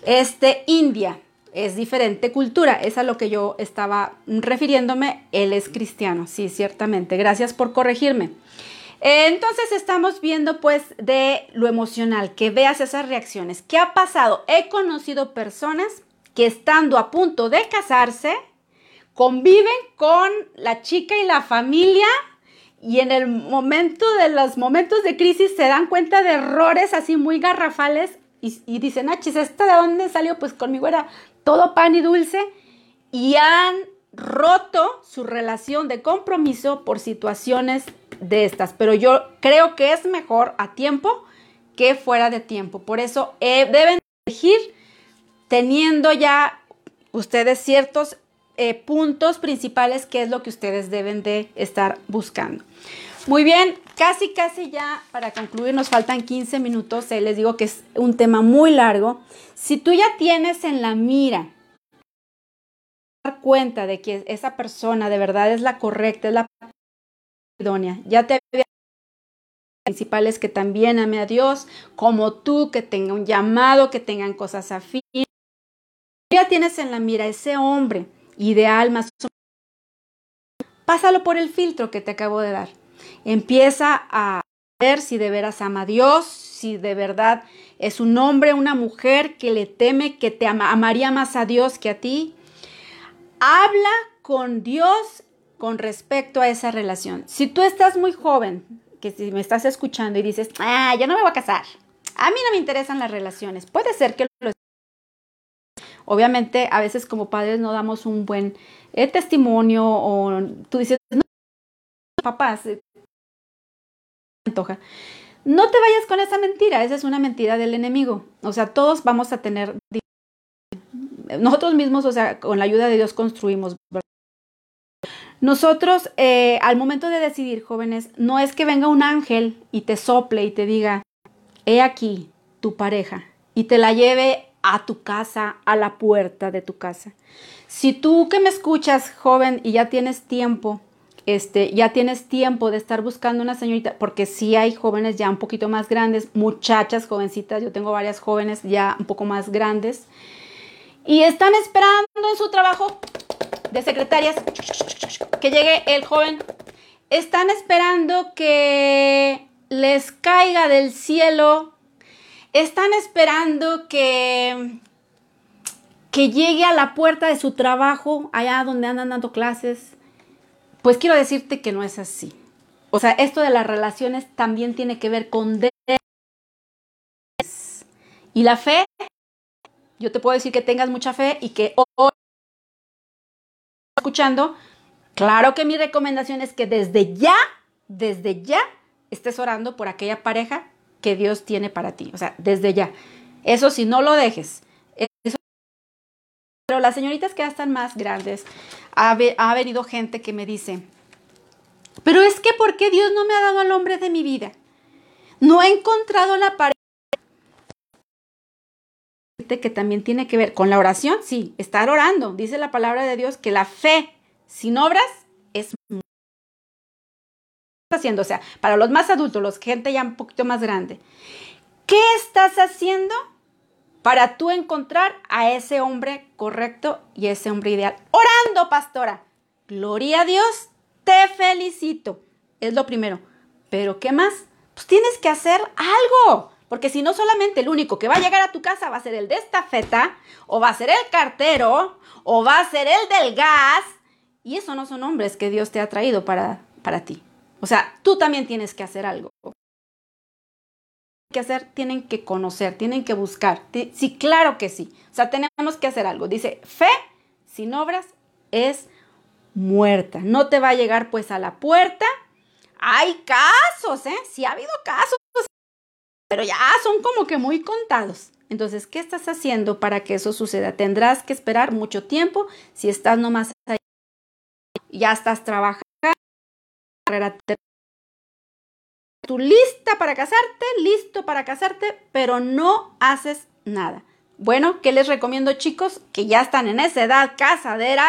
Este, India es diferente cultura, es a lo que yo estaba refiriéndome, él es cristiano, sí, ciertamente, gracias por corregirme. Entonces estamos viendo pues de lo emocional, que veas esas reacciones. ¿Qué ha pasado? He conocido personas que estando a punto de casarse, conviven con la chica y la familia y en el momento de los momentos de crisis se dan cuenta de errores así muy garrafales y, dicen, ah, chis, ¿esta de dónde salió? Pues conmigo era todo pan y dulce y han roto su relación de compromiso por situaciones de estas. Pero yo creo que es mejor a tiempo que fuera de tiempo. Por eso eh, deben elegir teniendo ya ustedes ciertos eh, puntos principales que es lo que ustedes deben de estar buscando. Muy bien, casi, casi ya para concluir, nos faltan 15 minutos. Eh, les digo que es un tema muy largo. Si tú ya tienes en la mira dar cuenta de que esa persona de verdad es la correcta, es la idónea, ya te había principales que también ame a Dios, como tú, que tenga un llamado, que tengan cosas afines. Ya tienes en la mira ese hombre ideal más pásalo por el filtro que te acabo de dar. Empieza a ver si de veras ama a Dios, si de verdad es un hombre, una mujer que le teme, que te amaría más a Dios que a ti. Habla con Dios con respecto a esa relación. Si tú estás muy joven, que si me estás escuchando y dices, ah, yo no me voy a casar, a mí no me interesan las relaciones, puede ser que lo Obviamente, a veces como padres no damos un buen eh, testimonio o tú dices, no, papás, eh, antoja. No te vayas con esa mentira, esa es una mentira del enemigo. O sea, todos vamos a tener, nosotros mismos, o sea, con la ayuda de Dios construimos. Nosotros, eh, al momento de decidir, jóvenes, no es que venga un ángel y te sople y te diga, he aquí tu pareja, y te la lleve a tu casa, a la puerta de tu casa. Si tú que me escuchas, joven, y ya tienes tiempo este, ya tienes tiempo de estar buscando una señorita, porque sí hay jóvenes ya un poquito más grandes, muchachas jovencitas, yo tengo varias jóvenes ya un poco más grandes, y están esperando en su trabajo de secretarias que llegue el joven, están esperando que les caiga del cielo, están esperando que que llegue a la puerta de su trabajo, allá donde andan dando clases, pues quiero decirte que no es así. O sea, esto de las relaciones también tiene que ver con... Y la fe, yo te puedo decir que tengas mucha fe y que hoy escuchando, claro que mi recomendación es que desde ya, desde ya, estés orando por aquella pareja que Dios tiene para ti. O sea, desde ya. Eso si no lo dejes. Eso las señoritas que ya están más grandes, ha, venido gente que me dice, pero es que ¿por qué Dios no me ha dado al hombre de mi vida? No he encontrado la pareja que también tiene que ver con la oración, sí, estar orando. Dice la palabra de Dios que la fe sin obras es haciendo, o sea, para los más adultos, los gente ya un poquito más grande. ¿Qué estás haciendo para tú encontrar a ese hombre correcto y ese hombre ideal? Orando, pastora. Gloria a Dios, te felicito. Es lo primero. Pero ¿qué más? Pues tienes que hacer algo. Porque si no solamente el único que va a llegar a tu casa va a ser el de esta feta, o va a ser el cartero, o va a ser el del gas. Y eso no son hombres que Dios te ha traído para, para ti. O sea, tú también tienes que hacer algo. Que hacer? Tienen que conocer, tienen que buscar. Sí, claro que sí. O sea, tenemos que hacer algo. Dice, fe sin obras es muerta. No te va a llegar pues a la puerta. Hay casos, ¿eh? Sí ha habido casos pero ya son como que muy contados. Entonces, ¿qué estás haciendo para que eso suceda? Tendrás que esperar mucho tiempo si estás nomás ahí. Ya estás trabajando, tú lista para casarte, listo para casarte, pero no haces nada. Bueno, ¿qué les recomiendo chicos? Que ya están en esa edad casadera,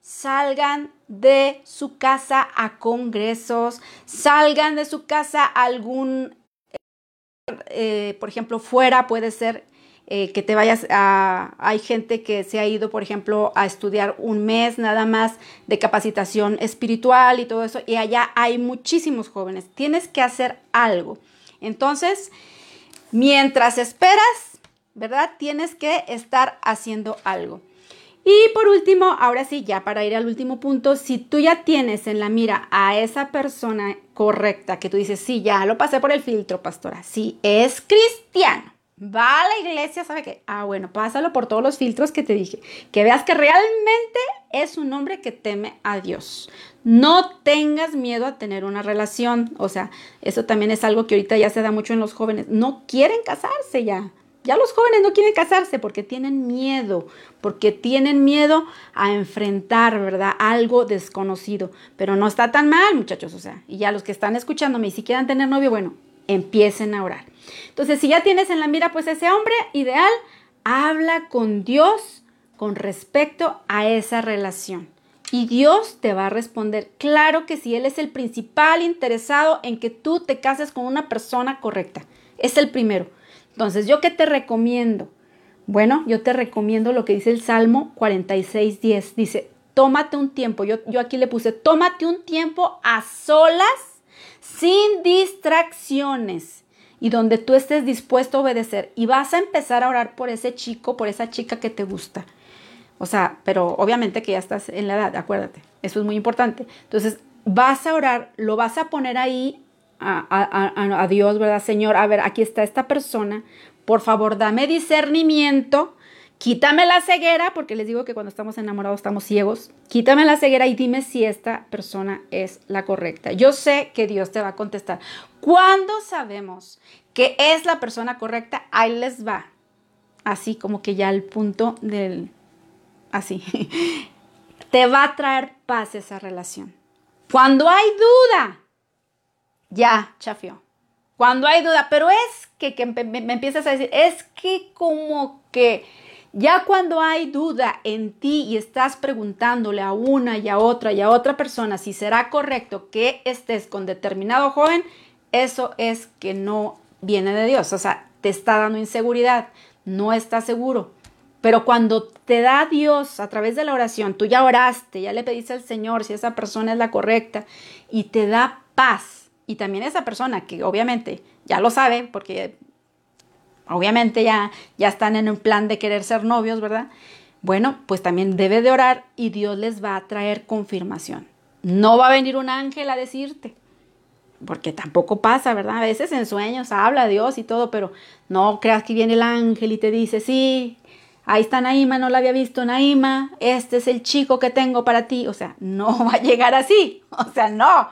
salgan de su casa a congresos, salgan de su casa a algún eh, por ejemplo, fuera puede ser eh, que te vayas a... Hay gente que se ha ido, por ejemplo, a estudiar un mes nada más de capacitación espiritual y todo eso, y allá hay muchísimos jóvenes. Tienes que hacer algo. Entonces, mientras esperas, ¿verdad? Tienes que estar haciendo algo. Y por último, ahora sí, ya para ir al último punto, si tú ya tienes en la mira a esa persona correcta, que tú dices, sí, ya lo pasé por el filtro, pastora, sí, es cristiano, va a la iglesia, ¿sabe qué? Ah, bueno, pásalo por todos los filtros que te dije, que veas que realmente es un hombre que teme a Dios. No tengas miedo a tener una relación, o sea, eso también es algo que ahorita ya se da mucho en los jóvenes, no quieren casarse ya. Ya los jóvenes no quieren casarse porque tienen miedo, porque tienen miedo a enfrentar, ¿verdad? Algo desconocido. Pero no está tan mal, muchachos, o sea, y ya los que están escuchándome y si quieren tener novio, bueno, empiecen a orar. Entonces, si ya tienes en la mira pues ese hombre ideal, habla con Dios con respecto a esa relación. Y Dios te va a responder, claro que si Él es el principal interesado en que tú te cases con una persona correcta. Es el primero. Entonces, ¿yo qué te recomiendo? Bueno, yo te recomiendo lo que dice el Salmo 46, 10. Dice, tómate un tiempo. Yo, yo aquí le puse, tómate un tiempo a solas, sin distracciones y donde tú estés dispuesto a obedecer. Y vas a empezar a orar por ese chico, por esa chica que te gusta. O sea, pero obviamente que ya estás en la edad, acuérdate. Eso es muy importante. Entonces, vas a orar, lo vas a poner ahí a, Dios, ¿verdad? Señor, a ver, aquí está esta persona, por favor, dame discernimiento, quítame la ceguera, porque les digo que cuando estamos enamorados estamos ciegos, quítame la ceguera y dime si esta persona es la correcta. Yo sé que Dios te va a contestar. Cuando sabemos que es la persona correcta, ahí les va. Así como que ya el punto del... Así. te va a traer paz esa relación. Cuando hay duda, ya, chafió. Cuando hay duda, pero es que, me, empiezas a decir, es que como que ya cuando hay duda en ti y estás preguntándole a una y a otra y a otra persona si será correcto que estés con determinado joven, eso es que no viene de Dios. O sea, te está dando inseguridad, no estás seguro. Pero cuando te da Dios a través de la oración, tú ya oraste, ya le pediste al Señor si esa persona es la correcta y te da paz y también esa persona que obviamente ya lo sabe, porque obviamente ya, ya están en un plan de querer ser novios, ¿verdad? Bueno, pues también debe de orar y Dios les va a traer confirmación. No va a venir un ángel a decirte, porque tampoco pasa, ¿verdad? A veces en sueños habla Dios y todo, pero no creas que viene el ángel y te dice, sí, ahí está Naima, no la había visto Naima, este es el chico que tengo para ti. O sea, no va a llegar así, o sea, no.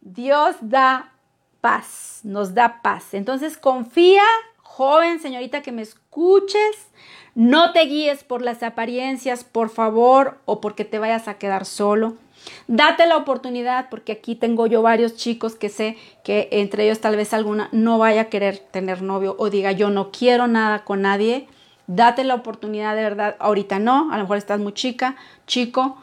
Dios da paz, nos da paz. Entonces confía, joven, señorita, que me escuches, no te guíes por las apariencias, por favor, o porque te vayas a quedar solo. Date la oportunidad, porque aquí tengo yo varios chicos que sé que entre ellos tal vez alguna no vaya a querer tener novio o diga yo no quiero nada con nadie. Date la oportunidad de verdad. Ahorita no, a lo mejor estás muy chica, chico,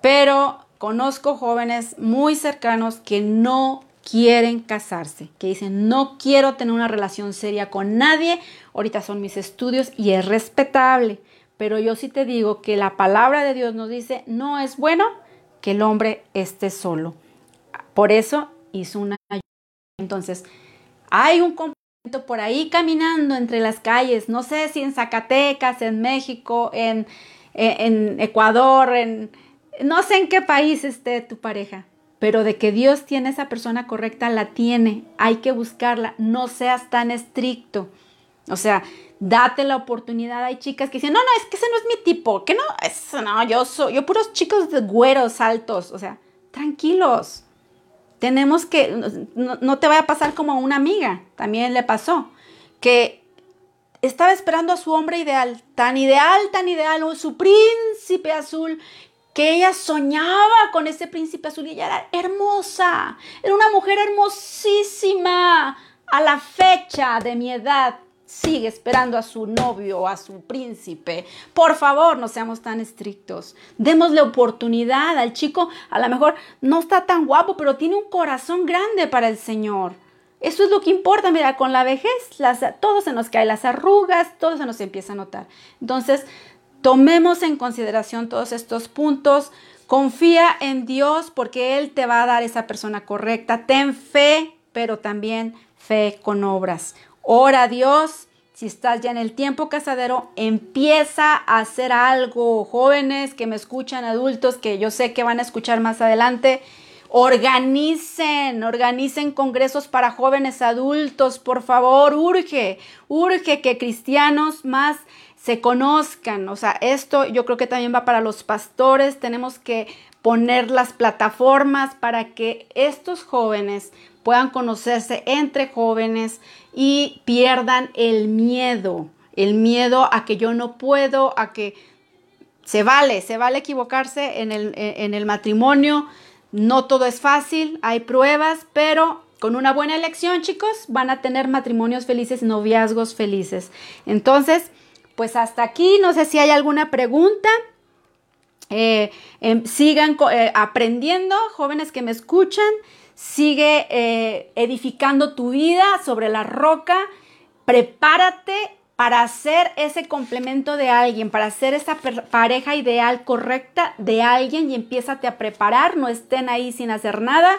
pero conozco jóvenes muy cercanos que no quieren casarse, que dicen no quiero tener una relación seria con nadie. Ahorita son mis estudios y es respetable. Pero yo sí te digo que la palabra de Dios nos dice no es bueno que el hombre esté solo. Por eso hizo una Entonces, hay un complemento por ahí caminando entre las calles, no sé si en Zacatecas, en México, en, en Ecuador, en no sé en qué país esté tu pareja, pero de que Dios tiene esa persona correcta, la tiene, hay que buscarla, no seas tan estricto. O sea, date la oportunidad. Hay chicas que dicen, no, no, es que ese no es mi tipo, que no, eso no, yo soy, yo puros chicos de güeros altos, o sea, tranquilos. Tenemos que, no, no te vaya a pasar como a una amiga, también le pasó, que estaba esperando a su hombre ideal, tan ideal, tan ideal, su príncipe azul, que ella soñaba con ese príncipe azul y ella era hermosa, era una mujer hermosísima a la fecha de mi edad sigue esperando a su novio o a su príncipe. Por favor, no seamos tan estrictos. Démosle oportunidad al chico. A lo mejor no está tan guapo, pero tiene un corazón grande para el Señor. Eso es lo que importa. Mira, con la vejez, las, todo se nos cae, las arrugas, todo se nos empieza a notar. Entonces, tomemos en consideración todos estos puntos. Confía en Dios porque Él te va a dar esa persona correcta. Ten fe, pero también fe con obras. Ora a Dios. Si estás ya en el tiempo casadero, empieza a hacer algo. Jóvenes que me escuchan, adultos que yo sé que van a escuchar más adelante. Organicen, organicen congresos para jóvenes adultos, por favor, urge, urge que cristianos más se conozcan. O sea, esto yo creo que también va para los pastores. Tenemos que poner las plataformas para que estos jóvenes puedan conocerse entre jóvenes y pierdan el miedo, el miedo a que yo no puedo, a que se vale, se vale equivocarse en el, en el matrimonio, no todo es fácil, hay pruebas, pero con una buena elección, chicos, van a tener matrimonios felices, noviazgos felices. Entonces, pues hasta aquí, no sé si hay alguna pregunta. Eh, em, sigan eh, aprendiendo, jóvenes que me escuchan. Sigue eh, edificando tu vida sobre la roca. Prepárate para hacer ese complemento de alguien, para ser esa pareja ideal correcta de alguien y empiézate a preparar, no estén ahí sin hacer nada.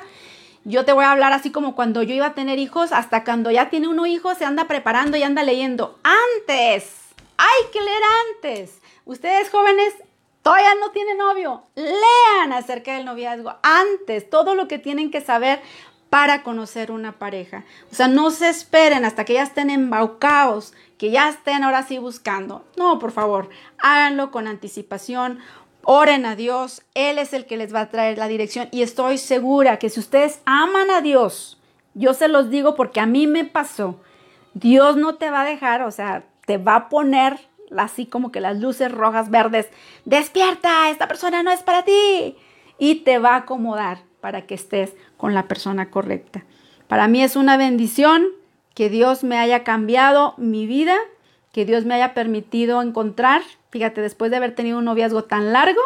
Yo te voy a hablar así como cuando yo iba a tener hijos, hasta cuando ya tiene uno hijo, se anda preparando y anda leyendo. Antes, hay que leer antes. Ustedes jóvenes, todavía no tiene novio, lean acerca del noviazgo antes, todo lo que tienen que saber para conocer una pareja. O sea, no se esperen hasta que ya estén embaucados, que ya estén ahora sí buscando. No, por favor, háganlo con anticipación. Oren a Dios, Él es el que les va a traer la dirección y estoy segura que si ustedes aman a Dios, yo se los digo porque a mí me pasó, Dios no te va a dejar, o sea, te va a poner así como que las luces rojas, verdes, despierta, esta persona no es para ti. Y te va a acomodar para que estés con la persona correcta. Para mí es una bendición que Dios me haya cambiado mi vida, que Dios me haya permitido encontrar, fíjate, después de haber tenido un noviazgo tan largo,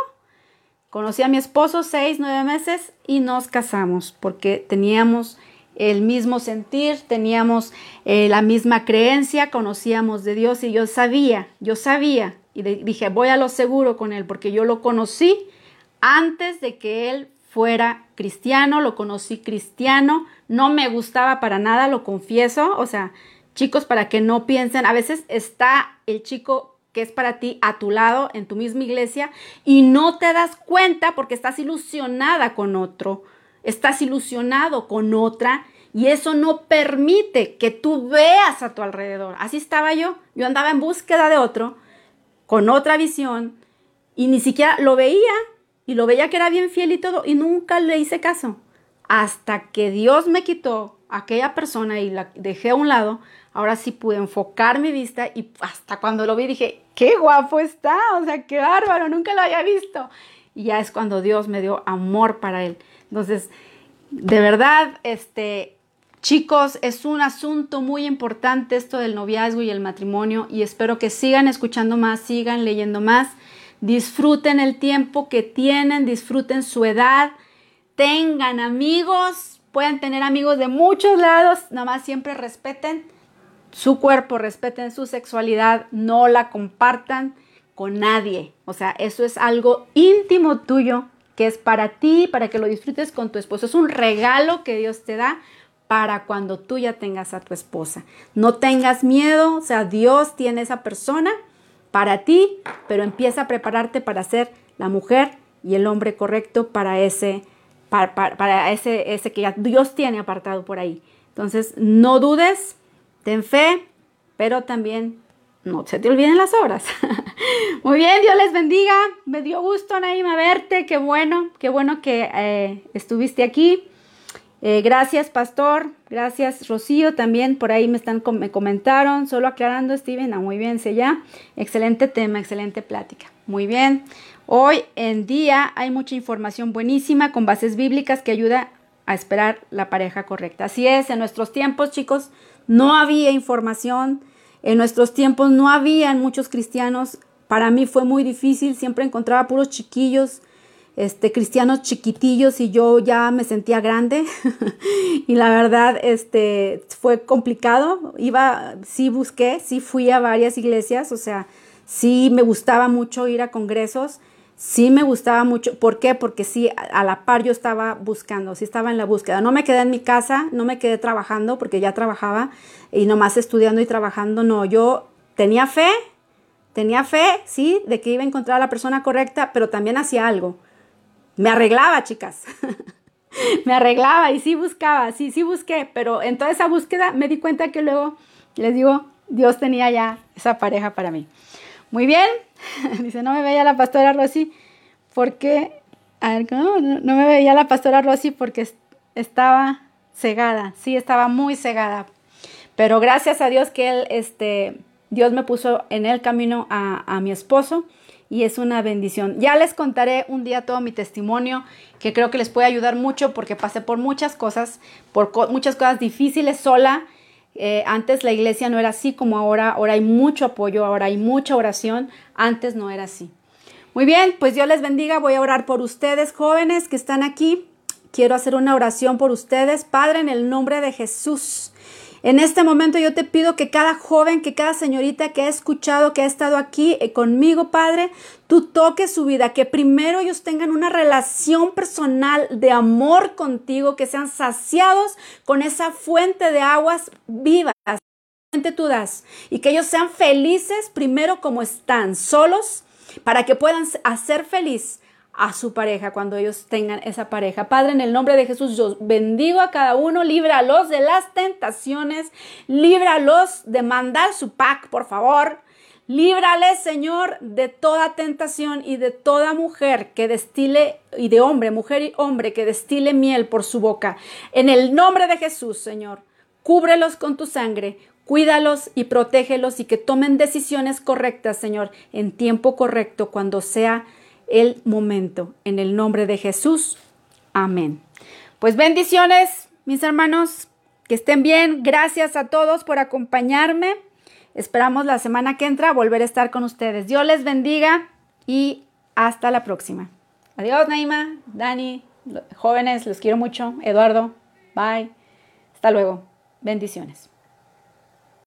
conocí a mi esposo seis, nueve meses y nos casamos porque teníamos el mismo sentir, teníamos eh, la misma creencia, conocíamos de Dios y yo sabía, yo sabía y dije, voy a lo seguro con Él porque yo lo conocí antes de que Él fuera cristiano, lo conocí cristiano, no me gustaba para nada, lo confieso, o sea, chicos, para que no piensen, a veces está el chico que es para ti a tu lado en tu misma iglesia y no te das cuenta porque estás ilusionada con otro estás ilusionado con otra y eso no permite que tú veas a tu alrededor. Así estaba yo. Yo andaba en búsqueda de otro, con otra visión, y ni siquiera lo veía, y lo veía que era bien fiel y todo, y nunca le hice caso. Hasta que Dios me quitó a aquella persona y la dejé a un lado, ahora sí pude enfocar mi vista y hasta cuando lo vi dije, qué guapo está, o sea, qué bárbaro, nunca lo había visto. Y ya es cuando Dios me dio amor para él. Entonces, de verdad, este, chicos, es un asunto muy importante esto del noviazgo y el matrimonio y espero que sigan escuchando más, sigan leyendo más, disfruten el tiempo que tienen, disfruten su edad, tengan amigos, pueden tener amigos de muchos lados, nada más siempre respeten su cuerpo, respeten su sexualidad, no la compartan con nadie. O sea, eso es algo íntimo tuyo que es para ti, para que lo disfrutes con tu esposo. Es un regalo que Dios te da para cuando tú ya tengas a tu esposa. No tengas miedo, o sea, Dios tiene esa persona para ti, pero empieza a prepararte para ser la mujer y el hombre correcto para ese, para, para ese, ese que ya Dios tiene apartado por ahí. Entonces, no dudes, Ten fe, pero también no se te olviden las obras. Muy bien, Dios les bendiga. Me dio gusto, Naima, verte. Qué bueno, qué bueno que eh, estuviste aquí. Eh, gracias, Pastor. Gracias, Rocío. También por ahí me están me comentaron. Solo aclarando, Steven. Ah, muy bien, sé ya. Excelente tema, excelente plática. Muy bien. Hoy en día hay mucha información buenísima con bases bíblicas que ayuda a esperar la pareja correcta. Así es, en nuestros tiempos, chicos, no había información, en nuestros tiempos no habían muchos cristianos. Para mí fue muy difícil, siempre encontraba puros chiquillos, este, cristianos chiquitillos y yo ya me sentía grande y la verdad este, fue complicado. Iba, sí busqué, sí fui a varias iglesias, o sea, sí me gustaba mucho ir a congresos, sí me gustaba mucho. ¿Por qué? Porque sí, a la par yo estaba buscando, sí estaba en la búsqueda. No me quedé en mi casa, no me quedé trabajando porque ya trabajaba y nomás estudiando y trabajando. No, yo tenía fe, tenía fe, sí, de que iba a encontrar a la persona correcta, pero también hacía algo. Me arreglaba, chicas. me arreglaba y sí buscaba, sí, sí busqué, pero en toda esa búsqueda me di cuenta que luego, les digo, Dios tenía ya esa pareja para mí. Muy bien, dice, no me veía la pastora Rosy porque, no, me veía la pastora Rosy porque estaba cegada, sí, estaba muy cegada. Pero gracias a Dios que él, este, Dios me puso en el camino a, a mi esposo y es una bendición. Ya les contaré un día todo mi testimonio, que creo que les puede ayudar mucho porque pasé por muchas cosas, por muchas cosas difíciles sola eh, antes la iglesia no era así como ahora, ahora hay mucho apoyo, ahora hay mucha oración, antes no era así. Muy bien, pues Dios les bendiga, voy a orar por ustedes jóvenes que están aquí. Quiero hacer una oración por ustedes, Padre, en el nombre de Jesús. En este momento yo te pido que cada joven, que cada señorita que ha escuchado, que ha estado aquí eh, conmigo, Padre, tú toques su vida, que primero ellos tengan una relación personal de amor contigo, que sean saciados con esa fuente de aguas vivas tú das y que ellos sean felices primero como están solos para que puedan hacer feliz a su pareja cuando ellos tengan esa pareja. Padre, en el nombre de Jesús, yo bendigo a cada uno, líbralos de las tentaciones, líbralos de mandar su pack, por favor. Líbrales, Señor, de toda tentación y de toda mujer que destile, y de hombre, mujer y hombre que destile miel por su boca. En el nombre de Jesús, Señor, cúbrelos con tu sangre, cuídalos y protégelos y que tomen decisiones correctas, Señor, en tiempo correcto, cuando sea el momento. En el nombre de Jesús. Amén. Pues bendiciones, mis hermanos. Que estén bien. Gracias a todos por acompañarme. Esperamos la semana que entra volver a estar con ustedes. Dios les bendiga y hasta la próxima. Adiós, Naima, Dani, jóvenes, los quiero mucho. Eduardo, bye. Hasta luego. Bendiciones.